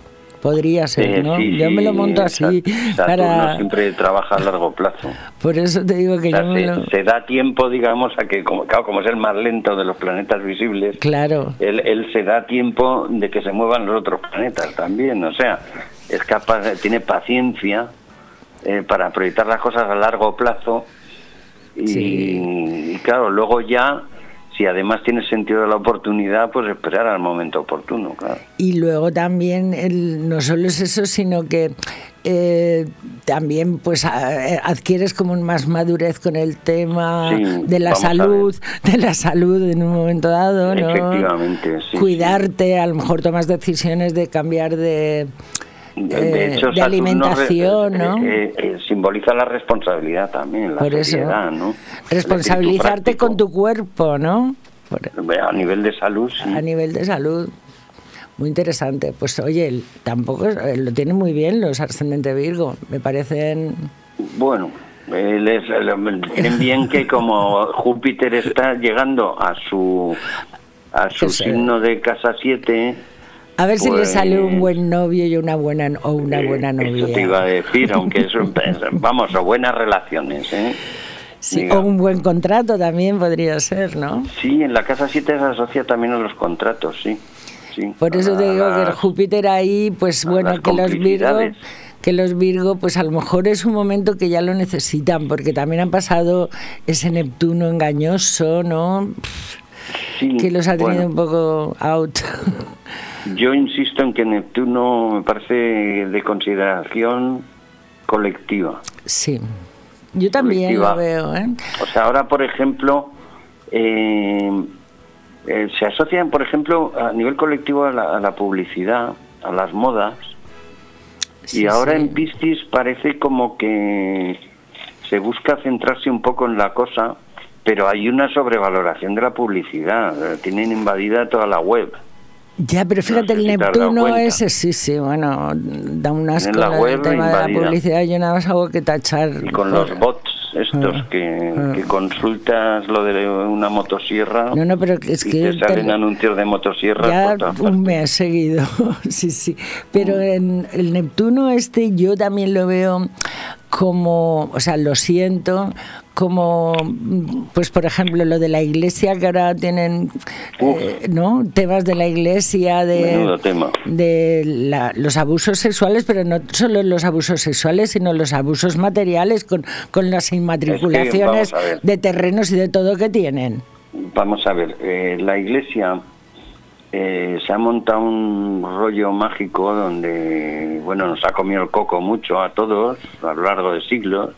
Speaker 2: Podría ser, ¿no?
Speaker 3: sí,
Speaker 2: yo me lo monto así
Speaker 3: Sa- Saturno
Speaker 2: para...
Speaker 3: siempre trabaja a largo plazo.
Speaker 2: Por eso te digo que
Speaker 3: O sea,
Speaker 2: yo me
Speaker 3: se,
Speaker 2: lo...
Speaker 3: se da tiempo, digamos, a que, como, claro, como es el más lento de los planetas visibles,
Speaker 2: Claro.
Speaker 3: él, él se da tiempo de que se muevan los otros planetas también. O sea, es capaz, tiene paciencia eh, para proyectar las cosas a largo plazo. Y,
Speaker 2: Sí.
Speaker 3: y claro, luego ya, si además tiene sentido de la oportunidad, pues esperar al momento oportuno, claro.
Speaker 2: Y luego también el- no solo es eso, sino que eh, también pues adquieres como más madurez con el tema
Speaker 3: Sí,
Speaker 2: de la salud, de la salud en un momento dado, ¿no?
Speaker 3: Efectivamente, sí,
Speaker 2: Cuidarte, a lo mejor tomas decisiones de cambiar de,
Speaker 3: De,
Speaker 2: eh,
Speaker 3: hecho,
Speaker 2: de alimentación,
Speaker 3: re-
Speaker 2: ¿no?
Speaker 3: eh, eh, simboliza la responsabilidad también, la
Speaker 2: Por eso.
Speaker 3: seriedad, ¿no? El
Speaker 2: Responsabilizarte con tu cuerpo, ¿no? Por-.
Speaker 3: A nivel de salud, sí.
Speaker 2: a nivel de salud. Muy interesante. Pues oye, tampoco eh, lo tienen muy bien los ascendentes Virgo. Me parecen
Speaker 3: Bueno, eh, les, eh, tienen bien que como Júpiter está llegando a su a su signo de casa 7,
Speaker 2: A ver si le
Speaker 3: Pues-
Speaker 2: sale un buen novio y una buena o una
Speaker 3: eh,
Speaker 2: buena novia.
Speaker 3: eso te iba a decir, aunque eso, es- vamos, o buenas relaciones, ¿eh?
Speaker 2: Sí,
Speaker 3: Diga.
Speaker 2: o un buen contrato también podría ser, ¿no?
Speaker 3: Sí, en la casa 7 se asocia también a los contratos, sí. sí.
Speaker 2: Por eso te digo que el Júpiter ahí, pues bueno, que los Virgo, que los Virgo, pues a lo mejor es un momento que ya lo necesitan, porque también han pasado ese Neptuno engañoso, ¿no?
Speaker 3: sí,
Speaker 2: Que los ha tenido
Speaker 3: bueno.
Speaker 2: un poco out.
Speaker 3: Yo insisto en que Neptuno me parece de consideración colectiva.
Speaker 2: Sí. Yo también
Speaker 3: Colectiva.
Speaker 2: lo veo, ¿eh?
Speaker 3: O sea, ahora, por ejemplo, eh, eh, se asocian, por ejemplo, a nivel colectivo a la, a la publicidad, a las modas,
Speaker 2: Sí,
Speaker 3: y ahora
Speaker 2: sí.
Speaker 3: en Piscis parece como que se busca centrarse un poco en la cosa, pero hay una sobrevaloración de la publicidad. Tienen invadida toda la web.
Speaker 2: Ya, pero fíjate,
Speaker 3: sé
Speaker 2: el Neptuno ese, sí, sí, bueno, da un asco
Speaker 3: En la
Speaker 2: ¿no? el
Speaker 3: web
Speaker 2: tema de la
Speaker 3: invadida.
Speaker 2: publicidad. Yo nada más hago que tachar.
Speaker 3: Y con
Speaker 2: por-
Speaker 3: los bots estos
Speaker 2: Ah,
Speaker 3: que,
Speaker 2: ah.
Speaker 3: que consultas lo de una motosierra
Speaker 2: No, no, pero es
Speaker 3: y
Speaker 2: que
Speaker 3: te salen
Speaker 2: te-
Speaker 3: anuncios de motosierras
Speaker 2: ya
Speaker 3: por
Speaker 2: un mes seguido, sí, sí. Pero
Speaker 3: Mm.
Speaker 2: en el Neptuno este yo también lo veo como, o sea, lo siento, como, mm, pues por ejemplo, lo de la iglesia que ahora tienen, eh, ¿no? Temas de la iglesia, de,
Speaker 3: Menudo tema.
Speaker 2: de la- los abusos sexuales, pero no solo los abusos sexuales, sino los abusos materiales con, con las inmatriculaciones de terrenos y de todo que tienen.
Speaker 3: Vamos a ver, eh, la iglesia eh, se ha montado un rollo mágico donde, bueno, nos ha comido el coco mucho a todos a lo largo de siglos.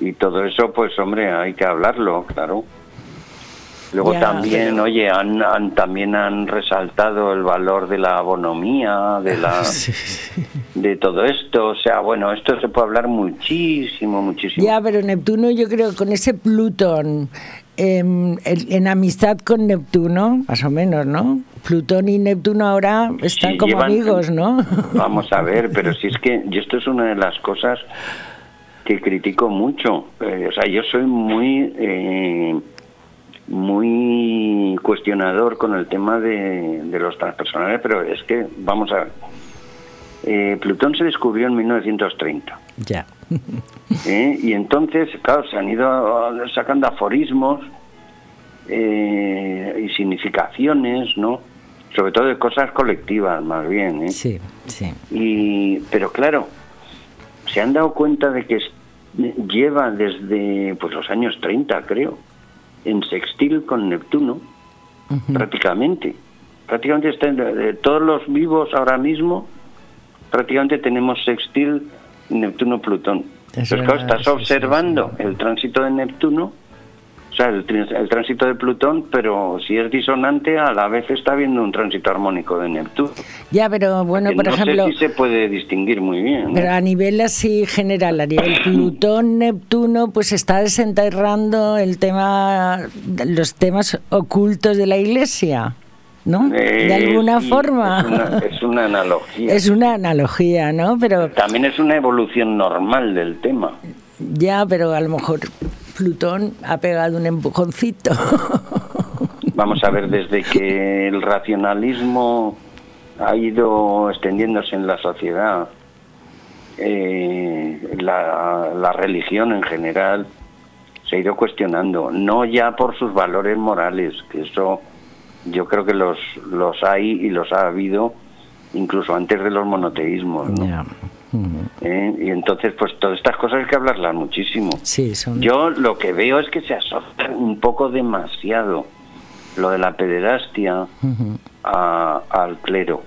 Speaker 3: Y todo eso, pues hombre, hay que hablarlo, claro. Luego
Speaker 2: Ya,
Speaker 3: también,
Speaker 2: pero-
Speaker 3: oye, han, han- también han resaltado el valor de la bonomía, de la de todo esto. O sea, bueno, esto se puede hablar muchísimo, muchísimo.
Speaker 2: Ya, pero Neptuno yo creo con ese Plutón em, en, amistad con Neptuno, más o menos, ¿no? Plutón y Neptuno ahora están como amigos, ¿no?
Speaker 3: Vamos a ver, pero si es que y esto es una de las cosas que critico mucho. Eh, o sea, yo soy muy eh, muy cuestionador con el tema de, los transpersonales, pero es que, vamos a ver, eh, Plutón se descubrió en 1930.
Speaker 2: Ya.
Speaker 3: ¿Eh? Y entonces, claro, se han ido sacando aforismos y significaciones, ¿no? Sobre todo de cosas colectivas, más bien. ¿eh?
Speaker 2: Sí, sí.
Speaker 3: Y, pero claro, se han dado cuenta de que lleva desde pues los años 30, creo, en sextil con Neptuno, prácticamente. Prácticamente de todos los vivos ahora mismo, prácticamente tenemos sextil Neptuno-Plutón. Pues claro, estás observando el tránsito de Neptuno, o sea, el, tránsito de Plutón, pero si es disonante, a la vez está viendo un tránsito armónico de Neptuno.
Speaker 2: Ya, pero bueno, por ejemplo...
Speaker 3: Sé si se puede distinguir muy bien.
Speaker 2: Pero a nivel así general, a nivel Plutón-Neptuno, pues está desenterrando el tema, los temas ocultos de la Iglesia. ¿no? de alguna forma.
Speaker 3: Es una, analogía.
Speaker 2: Es una analogía, ¿no? Pero
Speaker 3: también es una evolución normal del tema.
Speaker 2: Ya, pero a lo mejor Plutón ha pegado un empujoncito.
Speaker 3: Vamos a ver, desde que el racionalismo ha ido extendiéndose en la sociedad, eh, la, la religión en general se ha ido cuestionando, no ya por sus valores morales, que eso yo creo que los, los hay y los ha habido incluso antes de los monoteísmos. ¿Eh? Y entonces, pues todas estas cosas hay que hablarlas muchísimo.
Speaker 2: Sí,
Speaker 3: Yo lo que veo es que se asocia un poco demasiado lo de la pederastia al clero,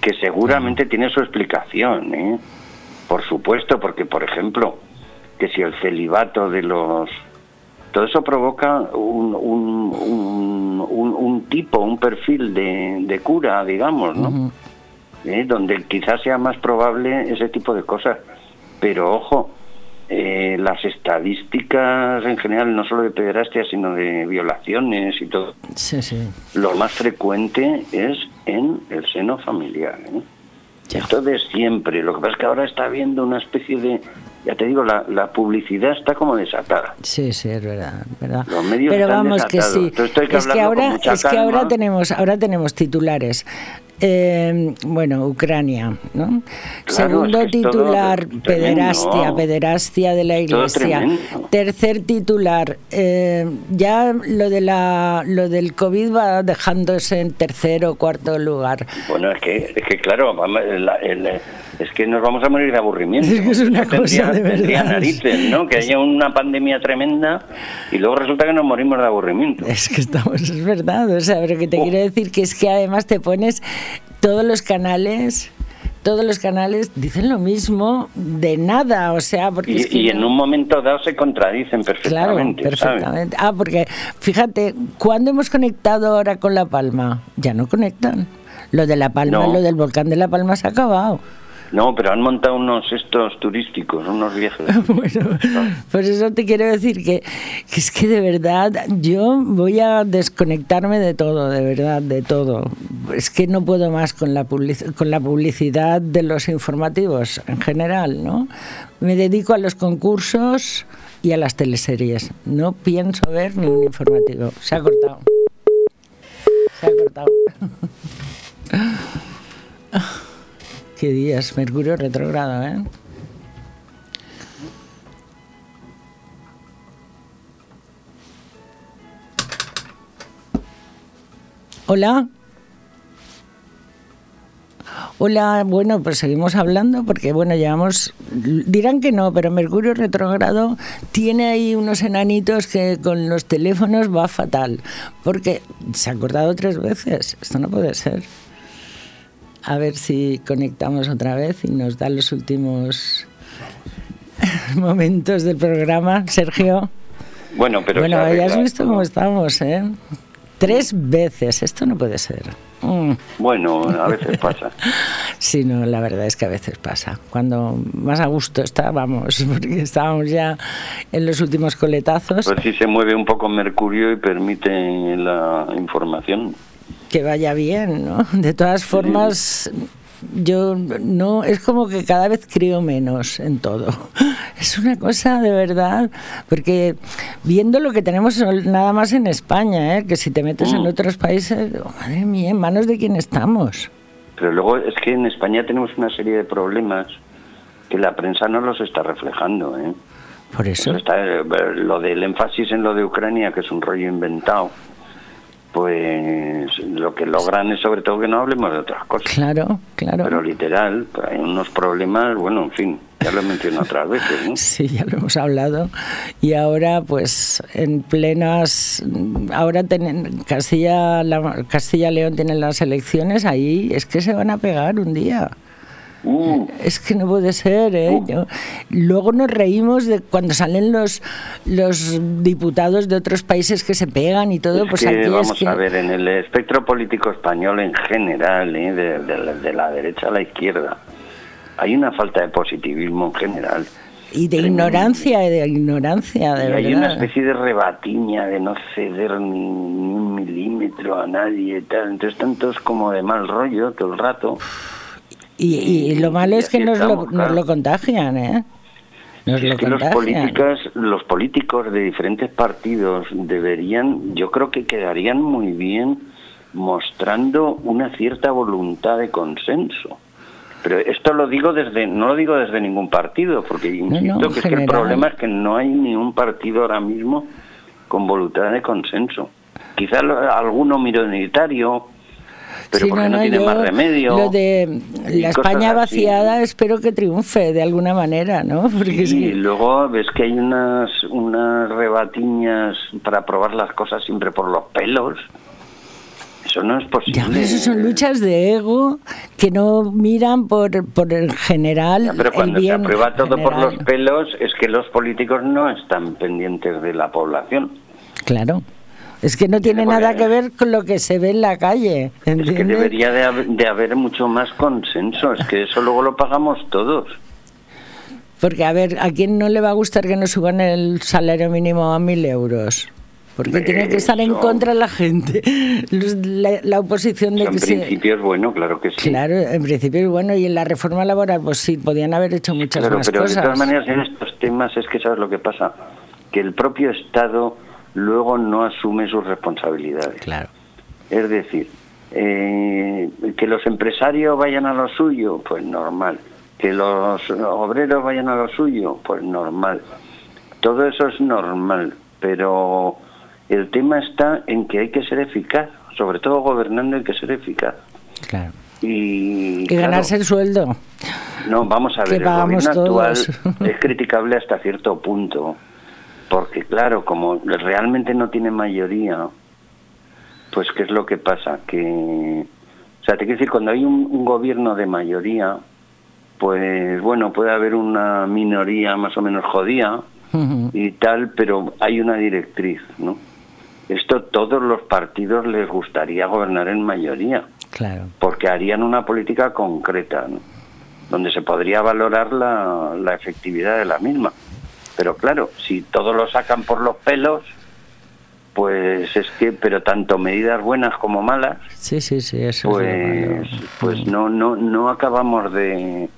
Speaker 3: que seguramente tiene su explicación, ¿eh? por supuesto, porque, por ejemplo, que si el celibato de los todo eso provoca un, un, un, tipo, un perfil de, cura, digamos, ¿no? ¿Eh? Donde quizás sea más probable ese tipo de cosas. Pero ojo, eh, las estadísticas en general, no solo de pederastia, sino de violaciones y todo,
Speaker 2: sí, sí.
Speaker 3: lo más frecuente es en el seno familiar. ¿eh? Esto de siempre. Lo que pasa es que ahora está habiendo una especie de ya te digo, la, la, publicidad está como desatada.
Speaker 2: Sí, sí, es verdad, verdad.
Speaker 3: Los medios
Speaker 2: Pero
Speaker 3: están
Speaker 2: vamos que sí. es que ahora, es que ahora tenemos, ahora tenemos titulares. Eh, bueno, Ucrania, ¿no? Segundo titular, pederastia, pederastia de la Iglesia. Tercer titular, eh, ya lo de la, lo del COVID va dejándose en tercero o cuarto lugar.
Speaker 3: Bueno, es que, es que claro, es que nos vamos a morir de aburrimiento.
Speaker 2: Es, que es una cosa de verdad.
Speaker 3: narices, ¿no? Que haya una pandemia tremenda y luego resulta que nos morimos de aburrimiento.
Speaker 2: Es que estamos, es verdad, o sea, pero que te oh. quiero decir que es que además te pones todos los canales todos los canales dicen lo mismo de nada, o sea, porque
Speaker 3: y,
Speaker 2: es que
Speaker 3: y en un momento dado se contradicen perfectamente.
Speaker 2: Claro, perfectamente. Ah, porque fíjate, ¿cuándo hemos conectado ahora con La Palma? Ya no conectan. Lo de La Palma, lo del volcán de La Palma se ha acabado.
Speaker 3: No, pero han montado unos estos turísticos, unos viajes.
Speaker 2: bueno, por eso te quiero decir que, es que de verdad yo voy a desconectarme de todo, de verdad, de todo. Es que no puedo más con la, con la publicidad de los informativos en general, ¿no? Me dedico a los concursos y a las teleseries. No pienso ver ningún informativo. Se ha cortado. Se ha cortado. Qué días, Mercurio retrogrado, ¿eh? Hola. Hola, bueno, pues seguimos hablando porque, bueno, llevamos, dirán que no, pero Mercurio retrogrado tiene ahí unos enanitos que con los teléfonos va fatal, porque se ha acordado tres veces, esto no puede ser a ver si conectamos otra vez y nos da los últimos momentos del programa, Sergio.
Speaker 3: Bueno, pero
Speaker 2: bueno, ya has visto cómo estamos, ¿eh? Tres veces, esto no puede ser.
Speaker 3: Mm. Bueno, a veces pasa.
Speaker 2: Sí, no, la verdad es que a veces pasa. Cuando más a gusto estábamos, porque estábamos ya en los últimos coletazos.
Speaker 3: Pues sí se mueve un poco Mercurio y permite la información.
Speaker 2: Que vaya bien, ¿no? De todas formas, yo no, es como que cada vez creo menos en todo. Es una cosa de verdad, porque viendo lo que tenemos nada más en España, ¿eh? que si te metes en mm. otros países, oh, madre mía, en manos de quién estamos.
Speaker 3: Pero luego es que en España tenemos una serie de problemas que la prensa no los está reflejando. ¿eh?
Speaker 2: Por eso.
Speaker 3: Está, eh, lo del énfasis en lo de Ucrania, que es un rollo inventado pues lo que logran es sobre todo que no hablemos de otras cosas.
Speaker 2: Claro, claro.
Speaker 3: Pero literal, hay unos problemas, bueno, en fin, ya lo he mencionado otras veces. ¿no?
Speaker 2: Sí, ya lo hemos hablado. Y ahora, pues, en plenas. Ahora tienen, Castilla, la, Castilla León tiene las elecciones, ahí es que se van a pegar un día. Uh. Es que no puede ser, ¿eh? Uh. luego nos reímos de cuando salen los los diputados de otros países que se pegan y todo. pues
Speaker 3: aquí vamos a ver, en el espectro político español en general, ¿eh? de, la derecha a la izquierda, hay una falta de positivismo en general.
Speaker 2: Y de ignorancia, de ignorancia, de verdad.
Speaker 3: Hay una especie de rebatiña de no ceder ni, un milímetro a nadie, tal. Entonces, tantos como de mal rollo todo el rato.
Speaker 2: Y, lo malo es que nos lo, nos lo contagian, ¿eh?
Speaker 3: Nos lo Los, políticos, los políticos de diferentes partidos deberían, yo creo que quedarían muy bien mostrando una cierta voluntad de consenso. Pero esto lo digo desde, no lo digo desde ningún partido, porque insisto que, es que el problema es que no hay ni un partido ahora mismo con voluntad de consenso. Quizás alguno minoritario, pero porque no, tiene más remedio.
Speaker 2: Lo de la España vaciada espero que triunfe de alguna manera, ¿no?
Speaker 3: Porque y luego ves que hay unas, unas rebatiñas para probar las cosas siempre por los pelos. Eso no es posible.
Speaker 2: Ya, eso son luchas de ego que no miran por, por el general.
Speaker 3: pero cuando se aprueba todo por los pelos es que los políticos no están pendientes de la población.
Speaker 2: Claro. Es que no tiene nada que ver con lo que se ve en la calle.
Speaker 3: Es que debería de haber, de haber mucho más consenso, es que eso luego lo pagamos todos.
Speaker 2: Porque, a ver, ¿a quién no le va a gustar que nos suban el salario mínimo a mil euros? Porque tiene que estar en contra la gente. La, oposición de
Speaker 3: que En principio es bueno, claro que sí.
Speaker 2: Claro, en principio es bueno. Y en la reforma laboral, pues sí, podían haber hecho muchas
Speaker 3: claro,
Speaker 2: más
Speaker 3: pero
Speaker 2: cosas.
Speaker 3: De todas maneras, en estos temas es que sabes lo que pasa. Que el propio Estado luego no asume sus responsabilidades.
Speaker 2: Claro.
Speaker 3: Es decir, eh, que los empresarios vayan a lo suyo, pues normal. Que los obreros vayan a lo suyo, pues normal. Todo eso es normal, pero el tema está en que hay que ser eficaz, sobre todo gobernando hay que ser eficaz.
Speaker 2: Claro.
Speaker 3: Y,
Speaker 2: ganarse el sueldo.
Speaker 3: No, vamos a ver, el gobierno actual es criticable hasta cierto punto porque claro, como realmente no tiene mayoría, pues ¿qué es lo que pasa? Que, o sea, te quiero decir, cuando hay un, gobierno de mayoría, pues bueno, puede haber una minoría más o menos jodida y tal, pero hay una directriz, ¿no? Esto todos los partidos les gustaría gobernar en mayoría.
Speaker 2: Claro.
Speaker 3: Porque harían una política concreta, ¿no? Donde se podría valorar la, la efectividad de la misma. Pero claro, si todos lo sacan por los pelos, pues es que, pero tanto medidas buenas como malas,
Speaker 2: sí, sí, sí, eso
Speaker 3: pues, pues no, no, no acabamos de,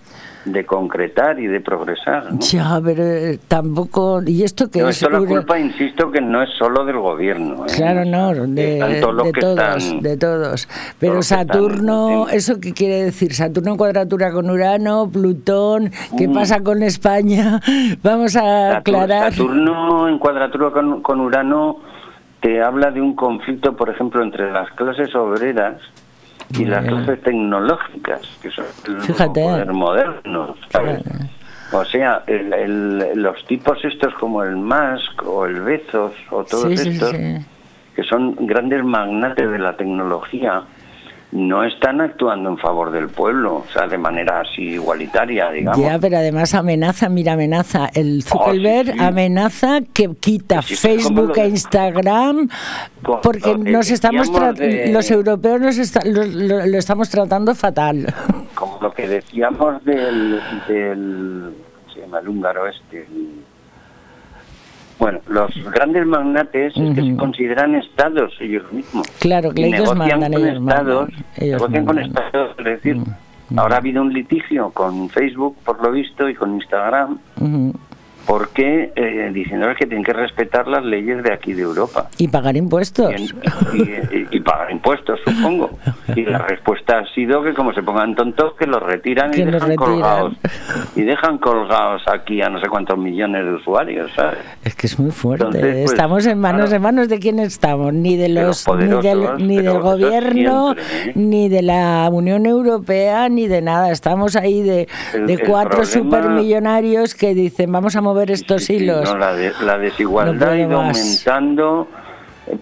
Speaker 3: de concretar y de progresar.
Speaker 2: Ya, pero eh, tampoco. ¿Y esto que
Speaker 3: es? la culpa, insisto, que no es solo del gobierno. ¿eh?
Speaker 2: Claro, no, de, todos, de todos. Pero Saturno, ¿eso qué quiere decir? Saturno en cuadratura con Urano, Plutón, ¿qué mm. pasa con España? Vamos a aclarar.
Speaker 3: Saturno en cuadratura con, con Urano te habla de un conflicto, por ejemplo, entre las clases obreras y las clases tecnológicas, que son los modernos. O sea, los tipos estos como el Musk o el Bezos o todos estos, que son grandes magnates de la tecnología, no están actuando en favor del pueblo, o sea, de manera así igualitaria, digamos.
Speaker 2: Ya, pero además amenaza, mira, amenaza. El oh, Zuckerberg amenaza que quita Facebook e Instagram porque nos estamos los europeos nos lo, estamos tratando fatal.
Speaker 3: Como lo que decíamos del, del se llama el húngaro este. Bueno, los grandes magnates es que se consideran estados ellos mismos.
Speaker 2: Claro, que
Speaker 3: Y
Speaker 2: ellos
Speaker 3: negocian
Speaker 2: mandan,
Speaker 3: con
Speaker 2: ellos
Speaker 3: estados,
Speaker 2: mandan, ellos
Speaker 3: negocian con estados, es decir, ahora ha habido un litigio con Facebook, por lo visto, y con Instagram,
Speaker 2: Ujú.
Speaker 3: porque eh, diciéndoles que tienen que respetar las leyes de aquí de Europa.
Speaker 2: Y pagar impuestos.
Speaker 3: Y, y- y pagar impuestos, supongo. Y la respuesta ha sido que como se pongan tontos, que los retiran y dejan
Speaker 2: retiran.
Speaker 3: colgados. Y dejan colgados aquí a no sé cuántos millones de usuarios, ¿sabes?
Speaker 2: Es que es muy fuerte.
Speaker 3: Entonces, pues,
Speaker 2: estamos en manos
Speaker 3: claro.
Speaker 2: en manos de quién estamos, ni de
Speaker 3: De
Speaker 2: los, ni del, ni del gobierno,
Speaker 3: siempre, ¿eh?
Speaker 2: ni de la Unión Europea, ni de nada. Estamos ahí de,
Speaker 3: El-
Speaker 2: de cuatro
Speaker 3: problema-
Speaker 2: supermillonarios que dicen vamos a mover estos
Speaker 3: Sí, sí,
Speaker 2: hilos.
Speaker 3: no, la, de- la
Speaker 2: No
Speaker 3: desigualdad
Speaker 2: puedo
Speaker 3: ha ido
Speaker 2: más.
Speaker 3: aumentando,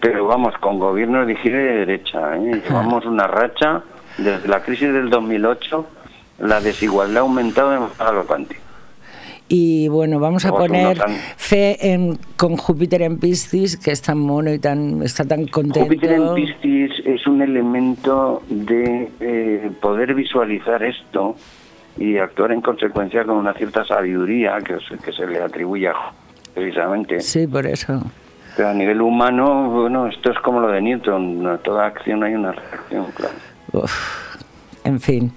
Speaker 3: pero vamos, con gobiernos de izquierda y de derecha. ¿eh? Llevamos una racha, desde la crisis del 2008, la desigualdad ha aumentado manera galopante.
Speaker 2: Y bueno, vamos a poner fe en, con Júpiter en Piscis, que es tan mono y tan está tan contento.
Speaker 3: Júpiter en Piscis es un elemento de eh, poder visualizar esto y actuar en consecuencia con una cierta sabiduría que, se- que se le atribuye a precisamente.
Speaker 2: Sí, por eso.
Speaker 3: Pero a nivel humano, bueno, esto es como lo de Newton, toda acción hay una reacción, claro.
Speaker 2: Uf, en fin,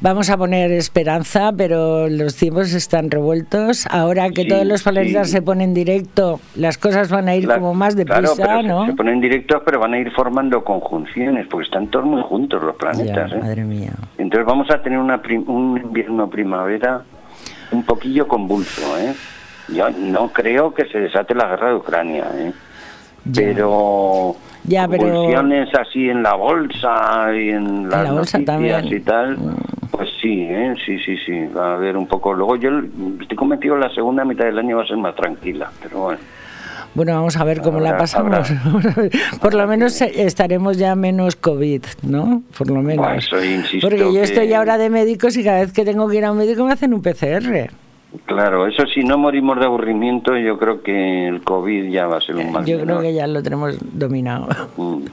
Speaker 2: vamos a poner esperanza, pero los tiempos están revueltos. Ahora que
Speaker 3: Sí,
Speaker 2: todos los planetas
Speaker 3: sí.
Speaker 2: se ponen directo, las cosas van a ir como más
Speaker 3: claro,
Speaker 2: deprisa,
Speaker 3: se-
Speaker 2: ¿no?
Speaker 3: Se, ponen directos, pero van a ir formando conjunciones, porque están todos muy juntos los
Speaker 2: Ya,
Speaker 3: planetas. ¿eh?
Speaker 2: madre mía.
Speaker 3: Entonces vamos a tener una prim- un invierno-primavera un poquillo convulso. ¿eh? Yo no creo que se desate la guerra de Ucrania, ¿eh?
Speaker 2: Ya.
Speaker 3: pero
Speaker 2: Ya, pero-
Speaker 3: convulsiones así en la bolsa y en las
Speaker 2: la bolsa también. Mm.
Speaker 3: y tal, pues sí, ¿eh? sí, sí, sí, va a haber un poco. Luego yo estoy convencido que la segunda mitad del año va a ser más tranquila, pero bueno.
Speaker 2: Bueno, vamos a ver cómo la
Speaker 3: Habrá-
Speaker 2: pasamos. Por lo menos estaremos ya menos COVID, ¿no? Por lo menos.
Speaker 3: Bueno,
Speaker 2: Porque yo
Speaker 3: que-
Speaker 2: estoy ahora de médicos y cada vez que tengo que ir a un médico me hacen un PCR.
Speaker 3: Claro, eso si no morimos de aburrimiento, yo creo que el COVID ya va a ser un mal
Speaker 2: Yo creo que ya lo tenemos dominado.
Speaker 3: Mm.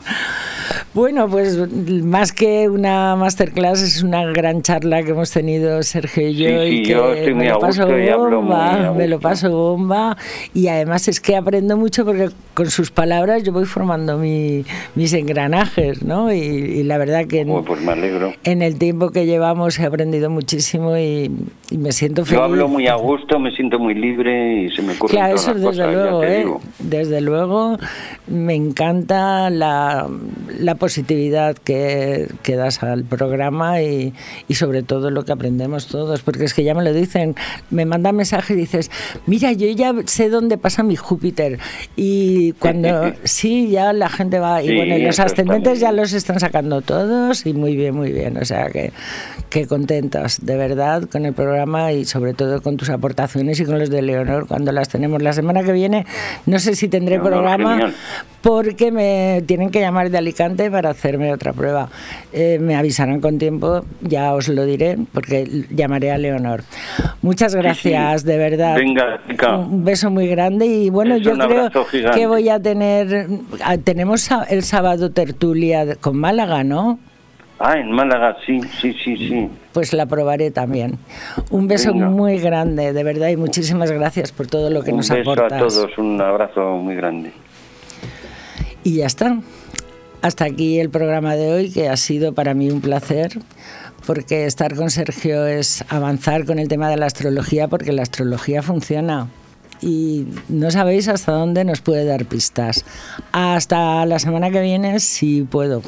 Speaker 2: Bueno, pues más que una masterclass es una gran charla que hemos tenido Sergio y yo
Speaker 3: Sí, sí,
Speaker 2: y que
Speaker 3: yo estoy
Speaker 2: me
Speaker 3: muy
Speaker 2: lo paso
Speaker 3: y hablo
Speaker 2: bomba,
Speaker 3: muy a
Speaker 2: me lo paso bomba y además es que aprendo mucho porque con sus palabras yo voy formando mi- mis engranajes, ¿no? Y, y la verdad que en,
Speaker 3: pues me
Speaker 2: en el tiempo que llevamos he aprendido muchísimo y, y me siento feliz.
Speaker 3: Yo hablo muy a gusto, me siento muy libre y se me ocurren
Speaker 2: Claro,
Speaker 3: todas
Speaker 2: eso desde
Speaker 3: cosas,
Speaker 2: luego, ¿eh?
Speaker 3: digo.
Speaker 2: Desde luego, me encanta la, la positividad que, que das al programa y, y sobre todo lo que aprendemos todos, porque es que ya me lo dicen, me mandan mensajes y dices, mira, yo ya sé dónde pasa mi Júpiter y cuando sí, ya la gente va, y
Speaker 3: Sí,
Speaker 2: bueno, y los ascendentes ya los están sacando todos y muy bien, muy bien, o sea que, que contentos, de verdad, con el programa y sobre todo con tus aportaciones y con los de Leonor cuando las tenemos la semana que viene. No sé si tendré
Speaker 3: Leonor,
Speaker 2: programa
Speaker 3: genial.
Speaker 2: porque me tienen que llamar de Alicante para hacerme otra prueba. Eh, me avisarán con tiempo, ya os lo diré, porque llamaré a Leonor. Muchas gracias, de verdad.
Speaker 3: Venga, chica.
Speaker 2: Un beso muy grande y bueno, yo creo que voy a tener, ah, tenemos el sábado tertulia con Málaga, ¿no?
Speaker 3: Ah, en Málaga, sí, sí, sí, sí.
Speaker 2: Pues la probaré también. Un beso
Speaker 3: Venga.
Speaker 2: muy grande, de verdad, y muchísimas gracias por todo lo que
Speaker 3: un
Speaker 2: nos
Speaker 3: beso
Speaker 2: aportas.
Speaker 3: a todos, un abrazo muy grande.
Speaker 2: Y ya está. Hasta aquí el programa de hoy, que ha sido para mí un placer, porque estar con Sergio es avanzar con el tema de la astrología, porque la astrología funciona. Y no sabéis hasta dónde nos puede dar pistas. Hasta la semana que viene, si puedo.